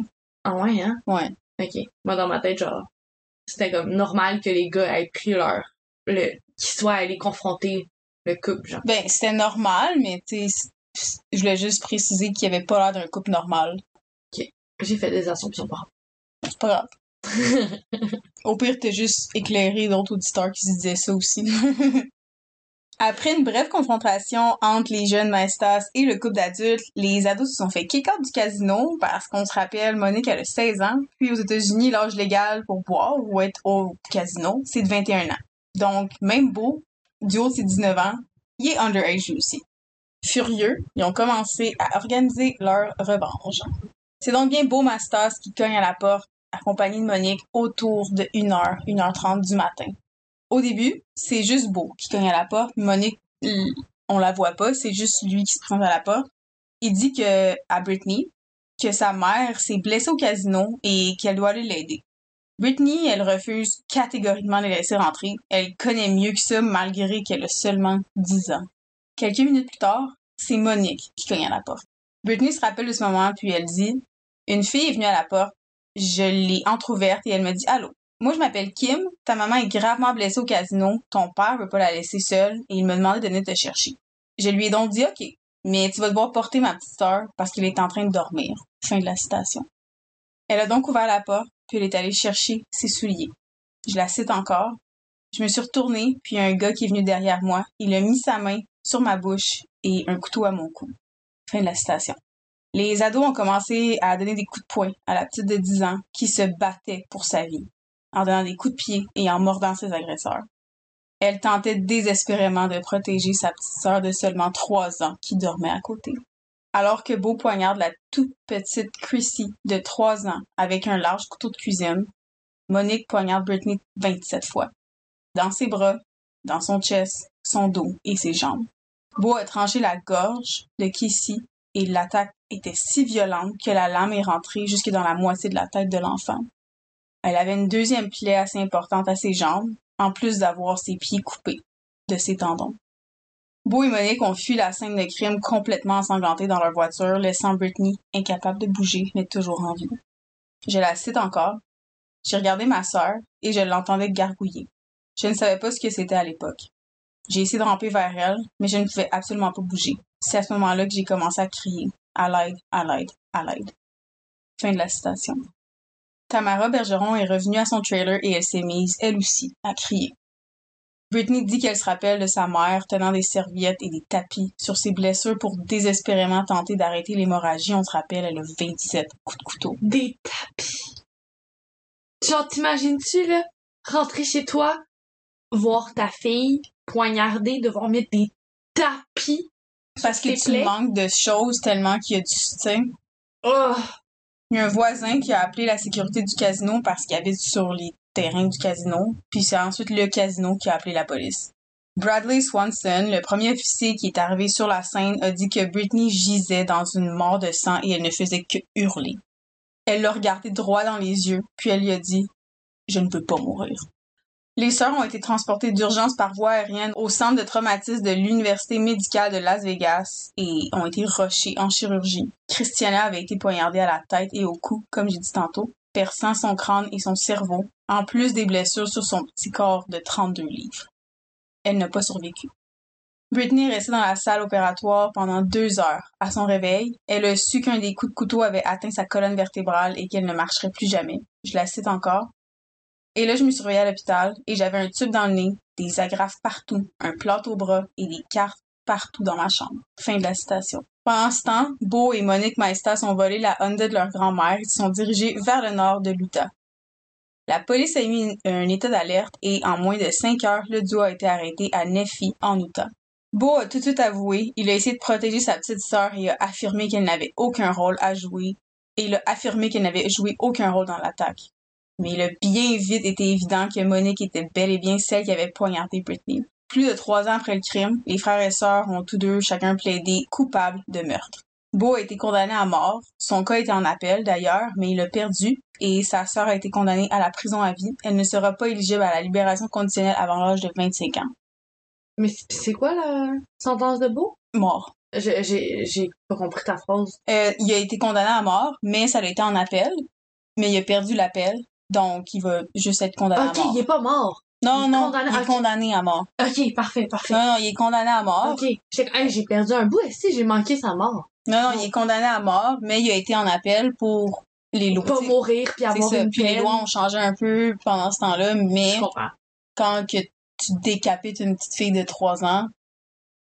Ah ouais, hein? Ouais. Ok. Moi, dans ma tête, genre, c'était comme normal que les gars aient pris leur... le qu'ils soient allés confronter le couple, genre. Ben, c'était normal, mais tu je voulais juste préciser qu'il y avait pas l'air d'un couple normal. J'ai fait des assumptions par C'est pas grave. <laughs> Au pire, t'as juste éclairé d'autres auditeurs qui se disaient ça aussi. <laughs> Après une brève confrontation entre les jeunes maestas et le couple d'adultes, les ados se sont fait kick out du casino parce qu'on se rappelle, Monique elle a 16 ans, puis aux États-Unis, l'âge légal pour boire ou être au casino, c'est de 21 ans. Donc, même beau, du haut ses 19 ans, il est underage lui aussi. Furieux, ils ont commencé à organiser leur revanche. C'est donc bien Beau Mastas qui cogne à la porte, accompagné de Monique, autour de 1h, 1h30 du matin. Au début, c'est juste Beau qui cogne à la porte. Monique, on la voit pas, c'est juste lui qui se présente à la porte. Il dit que, à Britney, que sa mère s'est blessée au casino et qu'elle doit aller l'aider. Britney, elle refuse catégoriquement de les laisser rentrer. Elle connaît mieux que ça malgré qu'elle a seulement 10 ans. Quelques minutes plus tard, c'est Monique qui cogne à la porte. Britney se rappelle de ce moment puis elle dit Une fille est venue à la porte, je l'ai entr'ouverte et elle me dit Allô, moi je m'appelle Kim, ta maman est gravement blessée au casino, ton père veut pas la laisser seule et il m'a demandé de venir te chercher. Je lui ai donc dit OK, mais tu vas devoir porter ma petite sœur parce qu'il est en train de dormir. Fin de la citation. Elle a donc ouvert la porte, puis elle est allée chercher ses souliers. Je la cite encore. Je me suis retournée, puis un gars qui est venu derrière moi, il a mis sa main sur ma bouche et un couteau à mon cou. Fin de la citation. Les ados ont commencé à donner des coups de poing à la petite de 10 ans qui se battait pour sa vie, en donnant des coups de pied et en mordant ses agresseurs. Elle tentait désespérément de protéger sa petite sœur de seulement 3 ans qui dormait à côté alors que Beau poignarde la toute petite Chrissy de 3 ans avec un large couteau de cuisine, Monique poignarde Britney 27 fois. Dans ses bras, dans son chest, son dos et ses jambes. Beau a tranché la gorge de Kissy et l'attaque était si violente que la lame est rentrée jusque dans la moitié de la tête de l'enfant. Elle avait une deuxième plaie assez importante à ses jambes, en plus d'avoir ses pieds coupés de ses tendons. Beau et Monique ont fui la scène de crime complètement ensanglantée dans leur voiture, laissant Britney incapable de bouger, mais toujours en vie. Je la cite encore. J'ai regardé ma sœur et je l'entendais gargouiller. Je ne savais pas ce que c'était à l'époque. J'ai essayé de ramper vers elle, mais je ne pouvais absolument pas bouger. C'est à ce moment-là que j'ai commencé à crier. À l'aide, à l'aide, à l'aide. Fin de la citation. Tamara Bergeron est revenue à son trailer et elle s'est mise, elle aussi, à crier. Britney dit qu'elle se rappelle de sa mère tenant des serviettes et des tapis sur ses blessures pour désespérément tenter d'arrêter l'hémorragie. On se rappelle, elle a 27 coups de couteau. Des tapis. Genre, t'imagines-tu, là, rentrer chez toi, voir ta fille poignardée, devoir mettre des tapis Parce que tu plaies? manques de choses tellement qu'il y a du, sais. Oh! Il y a un voisin qui a appelé la sécurité du casino parce qu'il habite sur les terrains du casino, puis c'est ensuite le casino qui a appelé la police. Bradley Swanson, le premier officier qui est arrivé sur la scène, a dit que Britney gisait dans une mort de sang et elle ne faisait que hurler. Elle l'a regardé droit dans les yeux, puis elle lui a dit Je ne peux pas mourir. Les sœurs ont été transportées d'urgence par voie aérienne au centre de traumatisme de l'Université médicale de Las Vegas et ont été rushées en chirurgie. Christiana avait été poignardée à la tête et au cou, comme j'ai dit tantôt, perçant son crâne et son cerveau, en plus des blessures sur son petit corps de 32 livres. Elle n'a pas survécu. Britney est restée dans la salle opératoire pendant deux heures. À son réveil, elle a su qu'un des coups de couteau avait atteint sa colonne vertébrale et qu'elle ne marcherait plus jamais. Je la cite encore. Et là, je me suis à l'hôpital et j'avais un tube dans le nez, des agrafes partout, un plâtre au bras et des cartes partout dans ma chambre. Fin de la citation. Pendant ce temps, Beau et Monique Maestas ont volé la Honda de leur grand-mère et se sont dirigés vers le nord de l'Utah. La police a émis un état d'alerte et en moins de cinq heures, le duo a été arrêté à Nephi, en Utah. Beau a tout de suite avoué, il a essayé de protéger sa petite sœur et a affirmé qu'elle n'avait aucun rôle à jouer et il a affirmé qu'elle n'avait joué aucun rôle dans l'attaque. Mais il a bien vite été évident que Monique était bel et bien celle qui avait poignardé Britney. Plus de trois ans après le crime, les frères et sœurs ont tous deux chacun plaidé coupable de meurtre. Beau a été condamné à mort. Son cas était en appel d'ailleurs, mais il a perdu et sa sœur a été condamnée à la prison à vie. Elle ne sera pas éligible à la libération conditionnelle avant l'âge de 25 ans. Mais c'est quoi la sentence de Beau? Mort. J'ai- pas compris ta phrase. Euh, il a été condamné à mort, mais ça a été en appel. Mais il a perdu l'appel, donc il va juste être condamné Ok, à mort. il est pas mort. Non, il non, condamné- il est condamné à mort. Ok, parfait, parfait. Non, non, il est condamné à mort. Ok. Hey, j'ai perdu un bout, que j'ai manqué sa mort? Non, non, il est condamné à mort, mais il a été en appel pour les lois. Pas mourir puis avoir une Puis les lois ont changé un peu pendant ce temps-là, mais quand que tu décapites une petite fille de 3 ans,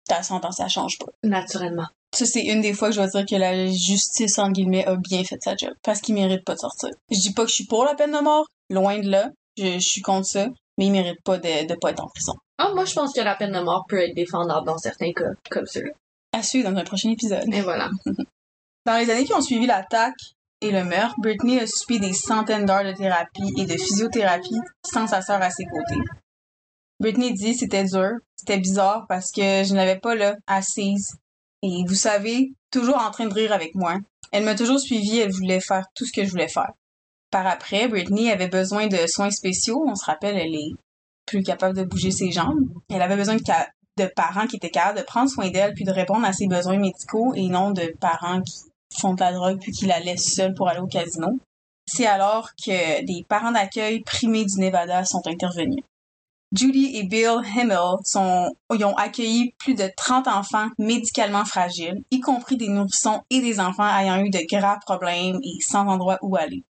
ta sentence, ça change pas. Naturellement. Ça, c'est une des fois que je vais dire que la justice, en guillemets, a bien fait sa job. Parce qu'il mérite pas de sortir. Je dis pas que je suis pour la peine de mort. Loin de là. Je, je suis contre ça. Mais il mérite pas de, de pas être en prison. Ah, moi, je pense que la peine de mort peut être défendable dans certains cas, comme celui-là. À suivre dans un prochain épisode. Et voilà. <laughs> Dans les années qui ont suivi l'attaque, et le meurtre, Britney a subi des centaines d'heures de thérapie et de physiothérapie sans sa sœur à ses côtés. Britney dit c'était dur, c'était bizarre parce que je ne l'avais pas là, assise. Et vous savez, toujours en train de rire avec moi. Elle m'a toujours suivi, elle voulait faire tout ce que je voulais faire. Par après, Britney avait besoin de soins spéciaux. On se rappelle, elle est plus capable de bouger ses jambes. Elle avait besoin de, parents qui étaient capables de prendre soin d'elle puis de répondre à ses besoins médicaux et non de parents qui font de la drogue puis qui la laissent seule pour aller au casino. C'est alors que des parents d'accueil primés du Nevada sont intervenus. Judy et Bill Himmel ils ont accueilli plus de 30 enfants médicalement fragiles, y compris des nourrissons et des enfants ayant eu de graves problèmes et sans endroit où aller.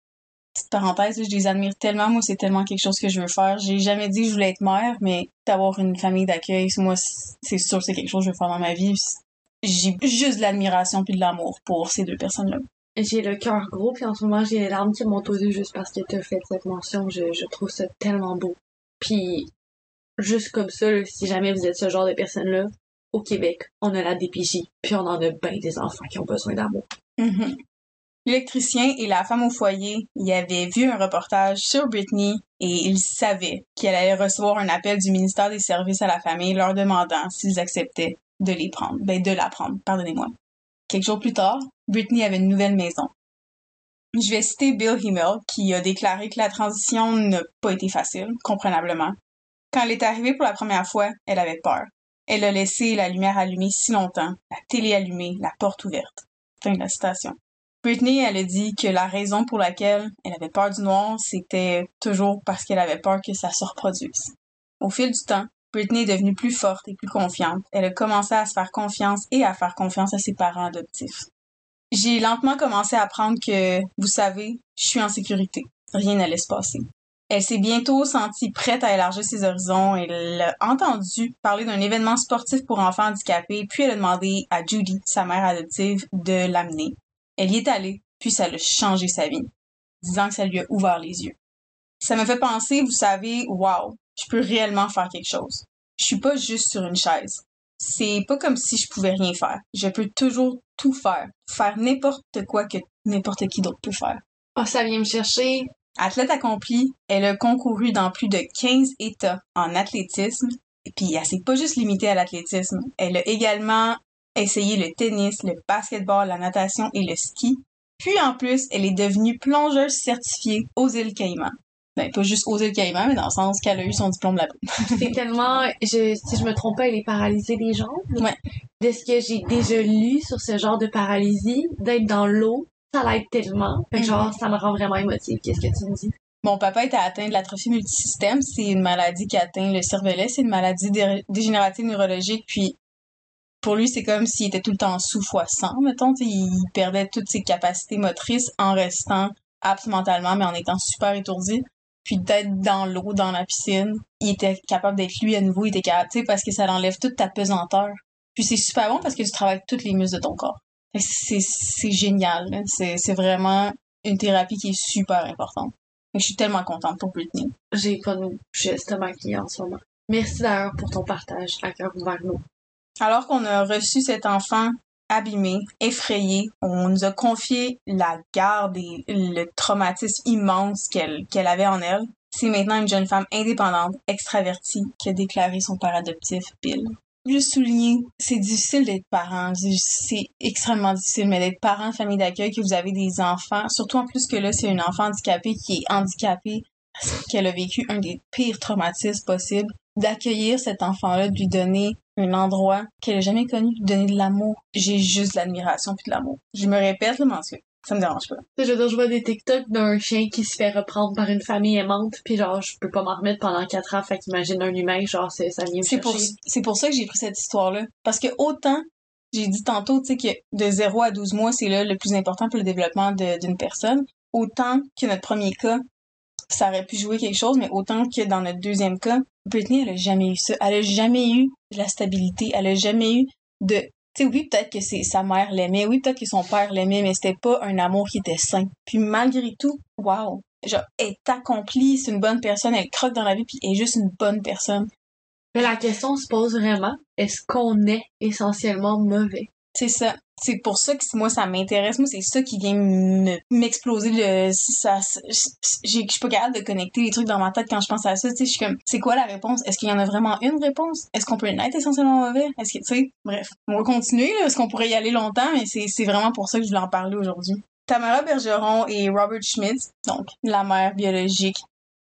Petite parenthèse, je les admire tellement, moi c'est tellement quelque chose que je veux faire. J'ai jamais dit que je voulais être mère, mais d'avoir une famille d'accueil, moi c'est sûr c'est quelque chose que je veux faire dans ma vie. J'ai juste de l'admiration puis de l'amour pour ces deux personnes-là. J'ai le cœur gros, puis en ce moment j'ai les larmes qui montent aux yeux juste parce que tu as fait cette mention. Je, je trouve ça tellement beau. Puis juste comme ça, si jamais vous êtes ce genre de personne-là, au Québec, on a la DPJ, puis on en a bien des enfants qui ont besoin d'amour. Mm-hmm. L'électricien et la femme au foyer y avaient vu un reportage sur Britney et ils savaient qu'elle allait recevoir un appel du ministère des Services à la Famille leur demandant s'ils acceptaient de les prendre, ben de la prendre, pardonnez-moi. Quelques jours plus tard, Britney avait une nouvelle maison. Je vais citer Bill Himmel qui a déclaré que la transition n'a pas été facile, comprenablement, quand elle est arrivée pour la première fois, elle avait peur. Elle a laissé la lumière allumée si longtemps, la télé allumée, la porte ouverte. Fin de la citation. Britney, elle a dit que la raison pour laquelle elle avait peur du noir, c'était toujours parce qu'elle avait peur que ça se reproduise. Au fil du temps, Britney est devenue plus forte et plus confiante. Elle a commencé à se faire confiance et à faire confiance à ses parents adoptifs. J'ai lentement commencé à apprendre que, vous savez, je suis en sécurité. Rien n'allait se passer. Elle s'est bientôt sentie prête à élargir ses horizons. Elle a entendu parler d'un événement sportif pour enfants handicapés, puis elle a demandé à Judy, sa mère adoptive, de l'amener. Elle y est allée, puis ça a changé sa vie, disant que ça lui a ouvert les yeux. Ça me fait penser, vous savez, wow, je peux réellement faire quelque chose. Je suis pas juste sur une chaise. C'est pas comme si je pouvais rien faire. Je peux toujours tout faire. Faire n'importe quoi que n'importe qui d'autre peut faire. Oh, ça vient me chercher. Athlète accomplie, elle a concouru dans plus de 15 États en athlétisme. Et puis, elle s'est pas juste limitée à l'athlétisme. Elle a également essayé le tennis, le basketball, la natation et le ski. Puis, en plus, elle est devenue plongeuse certifiée aux îles Caïmans. Ben, pas juste aux îles Caïmans, mais dans le sens qu'elle a eu son diplôme là-bas. C'est tellement, je, si je me trompe pas, elle est paralysée des jambes. Ouais. De ce que j'ai déjà lu sur ce genre de paralysie, d'être dans l'eau, ça l'aide tellement. Fait que mm. genre, ça me rend vraiment émotive. Qu'est-ce que tu me dis? Mon papa était atteint de l'atrophie multisystème. C'est une maladie qui atteint le cervelet. C'est une maladie dégénérative neurologique. Puis, pour lui, c'est comme s'il était tout le temps sous fois 100, mettons. Il perdait toutes ses capacités motrices en restant apte mentalement, mais en étant super étourdi. Puis d'être dans l'eau, dans la piscine, il était capable d'être lui à nouveau. Il était capable, parce que ça enlève toute ta pesanteur. Puis c'est super bon parce que tu travailles toutes les muscles de ton corps. C'est génial. C'est vraiment une thérapie qui est super importante. je suis tellement contente pour Britney. J'ai pas de geste maquillé en ce moment. Merci d'ailleurs pour ton partage à cœur ouvert. Alors qu'on a reçu cet enfant abîmé, effrayé, on nous a confié la garde et le traumatisme immense qu'elle avait en elle. C'est maintenant une jeune femme indépendante, extravertie, qui a déclaré son père adoptif, Bill juste souligner, c'est difficile d'être parent. C'est extrêmement difficile, mais d'être parent famille d'accueil, que vous avez des enfants, surtout en plus que là, c'est un enfant handicapé qui est handicapé parce qu'elle a vécu un des pires traumatismes possibles, d'accueillir cet enfant-là, de lui donner un endroit qu'elle a jamais connu, de lui donner de l'amour. J'ai juste de l'admiration puis de l'amour. Je me répète, le mention ça me dérange pas. Je veux dire, je vois des TikTok d'un chien qui se fait reprendre par une famille aimante, puis genre, je peux pas m'en remettre pendant quatre ans, fait qu'imagine un humain, genre, ça vient C'est pour, c'est pour ça que j'ai pris cette histoire-là. Parce que autant, j'ai dit tantôt, tu sais, que de 0 à 12 mois, c'est là le plus important pour le développement d'une personne, autant que notre premier cas, ça aurait pu jouer quelque chose, mais autant que dans notre deuxième cas, Britney, elle a jamais eu ça. Elle a jamais eu de la stabilité. Elle a jamais eu de sais, oui, peut-être que c'est sa mère l'aimait, oui, peut-être que son père l'aimait, mais c'était pas un amour qui était sain. Puis malgré tout, wow, genre, elle est accomplie, c'est une bonne personne, elle croque dans la vie, puis elle est juste une bonne personne. Mais la question se pose vraiment, est-ce qu'on est essentiellement mauvais? C'est ça. C'est pour ça que moi, ça m'intéresse. Moi, c'est ça qui vient me- m'exploser le, ça, je suis pas capable de connecter les trucs dans ma tête quand je pense à ça. Je suis comme, c'est quoi la réponse? Est-ce qu'il y en a vraiment une réponse? Est-ce qu'on peut être essentiellement mauvais? Est-ce que, tu bref. On va continuer, parce qu'on pourrait y aller longtemps, mais c'est, c'est vraiment pour ça que je voulais en parler aujourd'hui. Tamara Bergeron et Robert Schmidt, donc la mère biologique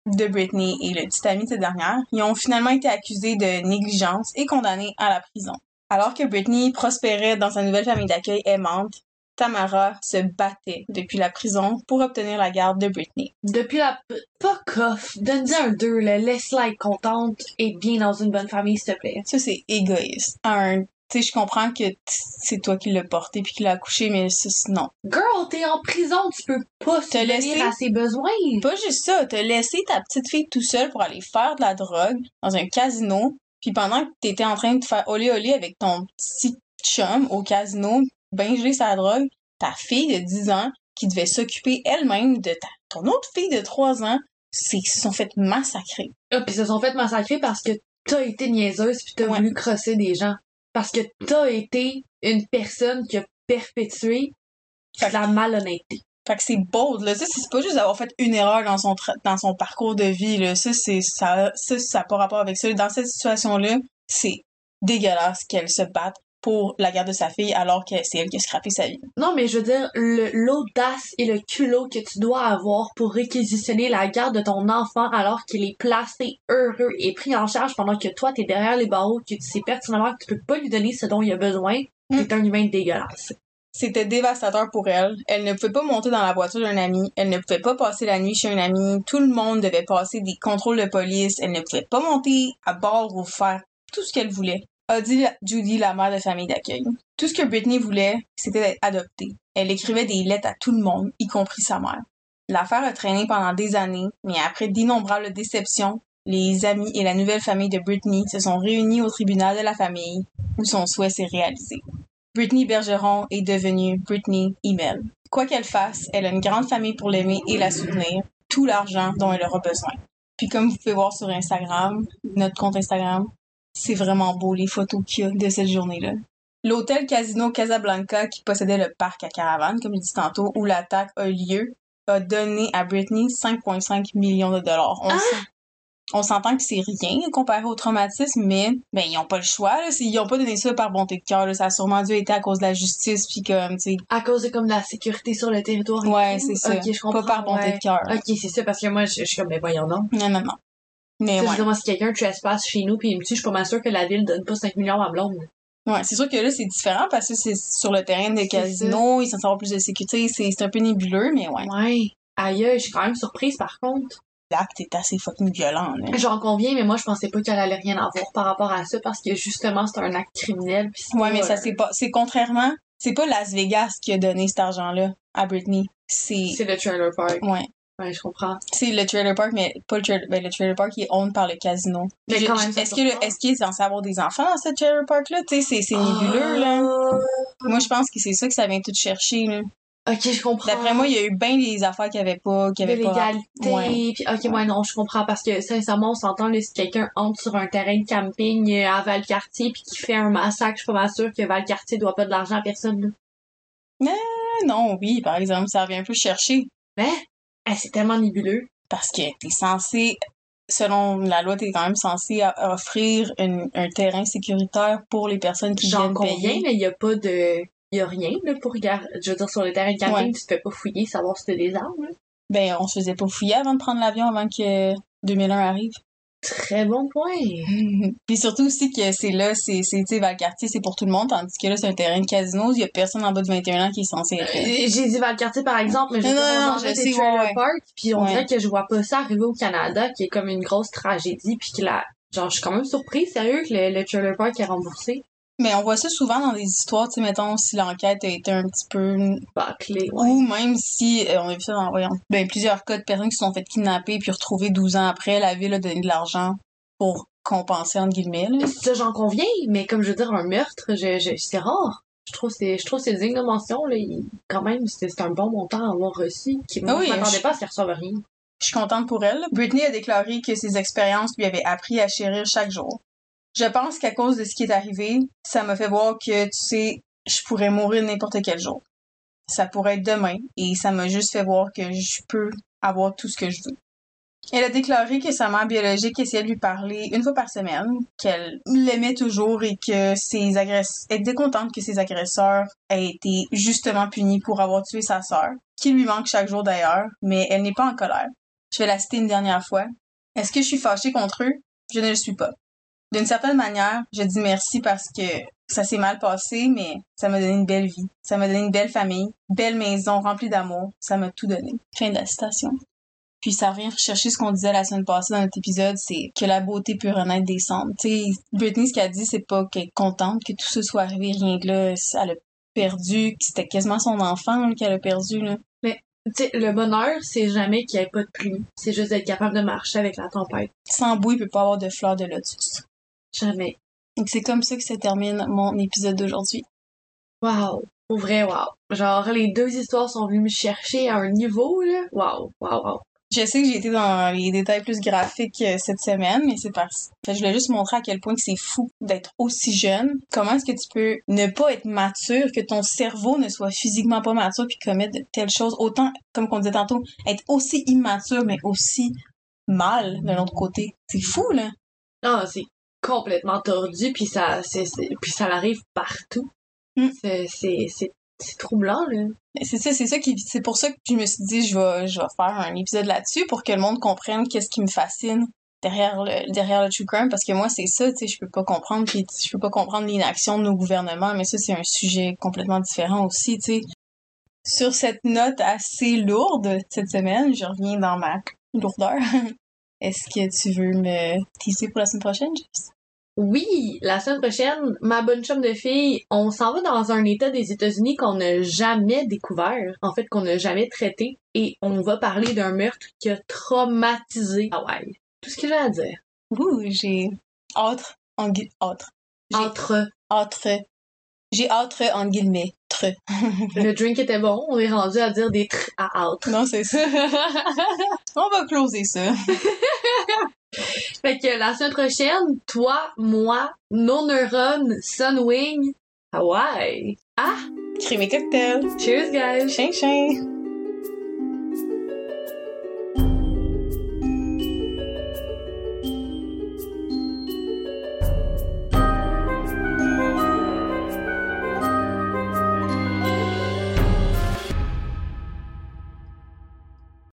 de Britney et le petit ami de cette dernière, ils ont finalement été accusés de négligence et condamnés à la prison. Alors que Britney prospérait dans sa nouvelle famille d'accueil aimante, Tamara se battait depuis la prison pour obtenir la garde de Britney. Depuis la... Pas coff. Donne-y un 2, là. Laisse-la être contente et bien dans une bonne famille, s'il te plaît. Ça, c'est égoïste. Un, tu sais, je comprends que c'est toi qui l'as porté puis qui l'as accouché, mais non. Girl, t'es en prison, tu peux pas Te se laisser- à ses besoins. Pas juste ça, t'as laissé ta petite fille tout seule pour aller faire de la drogue dans un casino, puis pendant que t'étais en train de faire olé olé avec ton petit chum au casino, ben gelé sa drogue, ta fille de 10 ans qui devait s'occuper elle-même de ta, ton autre fille de 3 ans, c'est se sont fait massacrer. Ah, se sont fait massacrer parce que t'as été niaiseuse pis t'as Ouais. voulu crosser des gens. Parce que t'as été une personne qui a perpétué Fait de la malhonnêteté. Fait que c'est bold, là. Ça, c'est pas juste d'avoir fait une erreur dans son, tra- dans son parcours de vie, là. Ça, c'est, ça, ça, ça n'a pas rapport avec ça. Dans cette situation-là, c'est dégueulasse qu'elle se batte pour la garde de sa fille alors que c'est elle qui a scrappé sa vie. Non, mais je veux dire, le- l'audace et le culot que tu dois avoir pour réquisitionner la garde de ton enfant alors qu'il est placé heureux et pris en charge pendant que toi, t'es derrière les barreaux, que tu sais pertinemment que tu peux pas lui donner ce dont il a besoin, Mm. t'es un humain dégueulasse. C'était dévastateur pour elle. Elle ne pouvait pas monter dans la voiture d'un ami. Elle ne pouvait pas passer la nuit chez un ami. Tout le monde devait passer des contrôles de police. Elle ne pouvait pas monter à bord ou faire tout ce qu'elle voulait. A dit Judy, la mère de famille d'accueil. Tout ce que Britney voulait, c'était d'être adoptée. Elle écrivait des lettres à tout le monde, y compris sa mère. L'affaire a traîné pendant des années, mais après d'innombrables déceptions, les amis et la nouvelle famille de Britney se sont réunis au tribunal de la famille, où son souhait s'est réalisé. Britney Bergeron est devenue Britney Email. Quoi qu'elle fasse, elle a une grande famille pour l'aimer et la soutenir, tout l'argent dont elle aura besoin. Puis comme vous pouvez voir sur Instagram, notre compte Instagram, c'est vraiment beau les photos qu'il y a de cette journée-là. L'hôtel Casino Casablanca qui possédait le parc à caravane, comme je dis tantôt, où l'attaque a eu lieu, a donné à Britney 5,5 millions de dollars. On s'en- on s'entend que c'est rien comparé au traumatisme, mais ben ils ont pas le choix. Là. Ils ont pas donné ça par bonté de cœur. Ça a sûrement dû être à cause de la justice, puis comme, tu sais, À cause de comme la sécurité sur le territoire. ouais, c'est ça. Je comprends. pas par bonté ouais. de cœur. Ok, c'est ça, parce que moi, je, suis comme, mais voyons donc. Non, non, non. Mais ouais. moi, si quelqu'un trespasse chez nous puis il me tue, je suis pas mal sûre que la ville donne pas 5 millions à blonde. Ouais, c'est sûr que là, c'est différent parce que c'est sur le terrain des casinos, ils sont avoir plus de sécurité, c'est c'est un peu nébuleux, mais ouais. Ouais. Aïe, je suis quand même surprise par contre. L'acte est assez fucking violent. J'en conviens, mais moi, je pensais pas qu'elle allait rien avoir par rapport à ça parce que justement, c'est un acte criminel. Ouais, pas, mais ça, euh, c'est pas, c'est contrairement, c'est pas Las Vegas qui a donné cet argent-là à Britney. C'est, C'est le trailer park. ouais. Ouais, je comprends. C'est le trailer park, mais pas le trailer, ben, le trailer park qui est owned par le casino. Mais Je- quand même, est-ce qu'il est censé avoir des enfants dans ce trailer park-là? Tu sais, c'est, c'est nébuleux, là. Ah. Moi, je pense que c'est ça que ça vient tout chercher, là. Ok, je comprends. D'après moi, il y a eu bien des affaires qu'il y avait pas, qu'il y de avait pas. l'égalité. Ouais. Ok, ouais, non, je comprends parce que sincèrement, on s'entend là, si quelqu'un entre sur un terrain de camping euh, à Valcartier puis qui fait un massacre, je suis pas mal sûre que Valcartier doit pas de l'argent à personne. Là. Ah, Non, oui, par exemple, ça revient un peu chercher. Mais, eh, c'est tellement nébuleux. Parce que t'es censé, selon la loi, t'es quand même censé offrir une- un terrain sécuritaire pour les personnes qui J'en viennent conviens, payer. mais il y a pas de... Y a rien là, pour regarder. Je veux dire, sur le terrain de camping, Ouais. tu te fais pas fouiller, savoir si t'as des armes. là. Ben, on se faisait pas fouiller avant de prendre l'avion avant que 2001 arrive. Très bon point. <laughs> Puis surtout aussi que c'est là, c'est, Valcartier, c'est pour tout le monde, tandis que là, c'est un terrain de casino, il y a personne en bas de 21 ans qui est censé être. Euh, J'ai dit Valcartier par exemple, mais je Non, non, je des sais, trailer ouais, ouais. parks, puis on Ouais. dirait que je vois pas ça arriver au Canada, qui est comme une grosse tragédie, puis que la... Genre, je suis quand même surprise, sérieux, que le, le trailer park est remboursé. Mais on voit ça souvent dans des histoires, tu sais, mettons, si l'enquête a été un petit peu Bâclé, ouais. Ou même si, euh, on a vu ça dans, voyons, ben, plusieurs cas de personnes qui se sont faites kidnapper puis retrouvées 12 ans après, la ville a donné de l'argent pour compenser, entre guillemets, là. Ça, j'en conviens, mais comme je veux dire, un meurtre, je, je, c'est rare. Je trouve c'est, je trouve c'est digne de mention, là. Quand même, c'est, un bon montant à avoir reçu. Qui, moi, Ah oui, je- pas à ce qu'il reçoive rien. Je suis contente pour elle. Britney a déclaré que ses expériences lui avaient appris à chérir chaque jour. Je pense qu'à cause de ce qui est arrivé, ça m'a fait voir que, tu sais, je pourrais mourir n'importe quel jour. Ça pourrait être demain et ça m'a juste fait voir que je peux avoir tout ce que je veux. Elle a déclaré que sa mère biologique essayait de lui parler une fois par semaine, qu'elle l'aimait toujours et que ses agresseurs, était contente que ses agresseurs aient été justement punis pour avoir tué sa sœur, qui lui manque chaque jour d'ailleurs, mais elle n'est pas en colère. Je vais la citer une dernière fois. Est-ce que je suis fâchée contre eux? Je ne le suis pas. D'une certaine manière, je dis merci parce que ça s'est mal passé, mais ça m'a donné une belle vie. Ça m'a donné une belle famille, belle maison remplie d'amour. Ça m'a tout donné. Fin de la citation. Puis ça revient rechercher ce qu'on disait la semaine passée dans notre épisode, c'est que la beauté peut renaître des cendres. Tu sais, Britney, ce qu'elle dit, c'est pas qu'elle est contente que tout ça soit arrivé, rien que là, elle a perdu, c'était quasiment son enfant qu'elle a perdu, là. Tu sais, le bonheur, c'est jamais qu'il n'y ait pas de pluie. C'est juste d'être capable de marcher avec la tempête. Sans boue, il peut pas avoir de fleurs de lotus. Jamais. Donc c'est comme ça que se termine mon épisode d'aujourd'hui. Wow. Pour vrai, wow. Genre, les deux histoires sont venues me chercher à un niveau, là. Wow, wow, wow. Je sais que j'ai été dans les détails plus graphiques euh, cette semaine, mais c'est parce que je voulais juste montrer à quel point que c'est fou d'être aussi jeune. Comment est-ce que tu peux ne pas être mature, que ton cerveau ne soit physiquement pas mature puis commettre de telles choses, autant, comme on disait tantôt, être aussi immature mais aussi mal de l'autre côté. C'est fou, là. Non, c'est complètement tordu, puis ça, c'est, c'est- puis ça arrive partout. Mm. C'est, c'est, c'est, c'est troublant, là. C'est ça, c'est ça qui, c'est pour ça que je me suis dit, je vais, je vais faire un épisode là-dessus pour que le monde comprenne qu'est-ce qui me fascine derrière le, derrière le true crime, parce que moi, c'est ça, tu sais, je peux pas comprendre, puis je peux pas comprendre l'inaction de nos gouvernements, mais ça, c'est un sujet complètement différent aussi, tu sais. Sur cette note assez lourde cette semaine, je reviens dans ma lourdeur. <laughs> Est-ce que tu veux me teaser pour la semaine prochaine, Jess? Oui, la semaine prochaine, ma bonne chum de fille, on s'en va dans un état des États-Unis qu'on n'a jamais découvert, en fait qu'on n'a jamais traité, et on va parler d'un meurtre qui a traumatisé Hawaï. Tout ce que j'ai à dire. Ouh, j'ai hâte, en hâte. J'ai Entre. J'ai hâte, en guillemets, tre. <laughs> le drink était bon, on est rendu à dire des tr à out. Non, c'est ça. <laughs> On va closer ça. <laughs> <laughs> Fait que la semaine prochaine, toi, moi, nos neurones, Sunwing, Hawaii. Ah! Crémé cocktail. Cheers, guys! Chien, chien.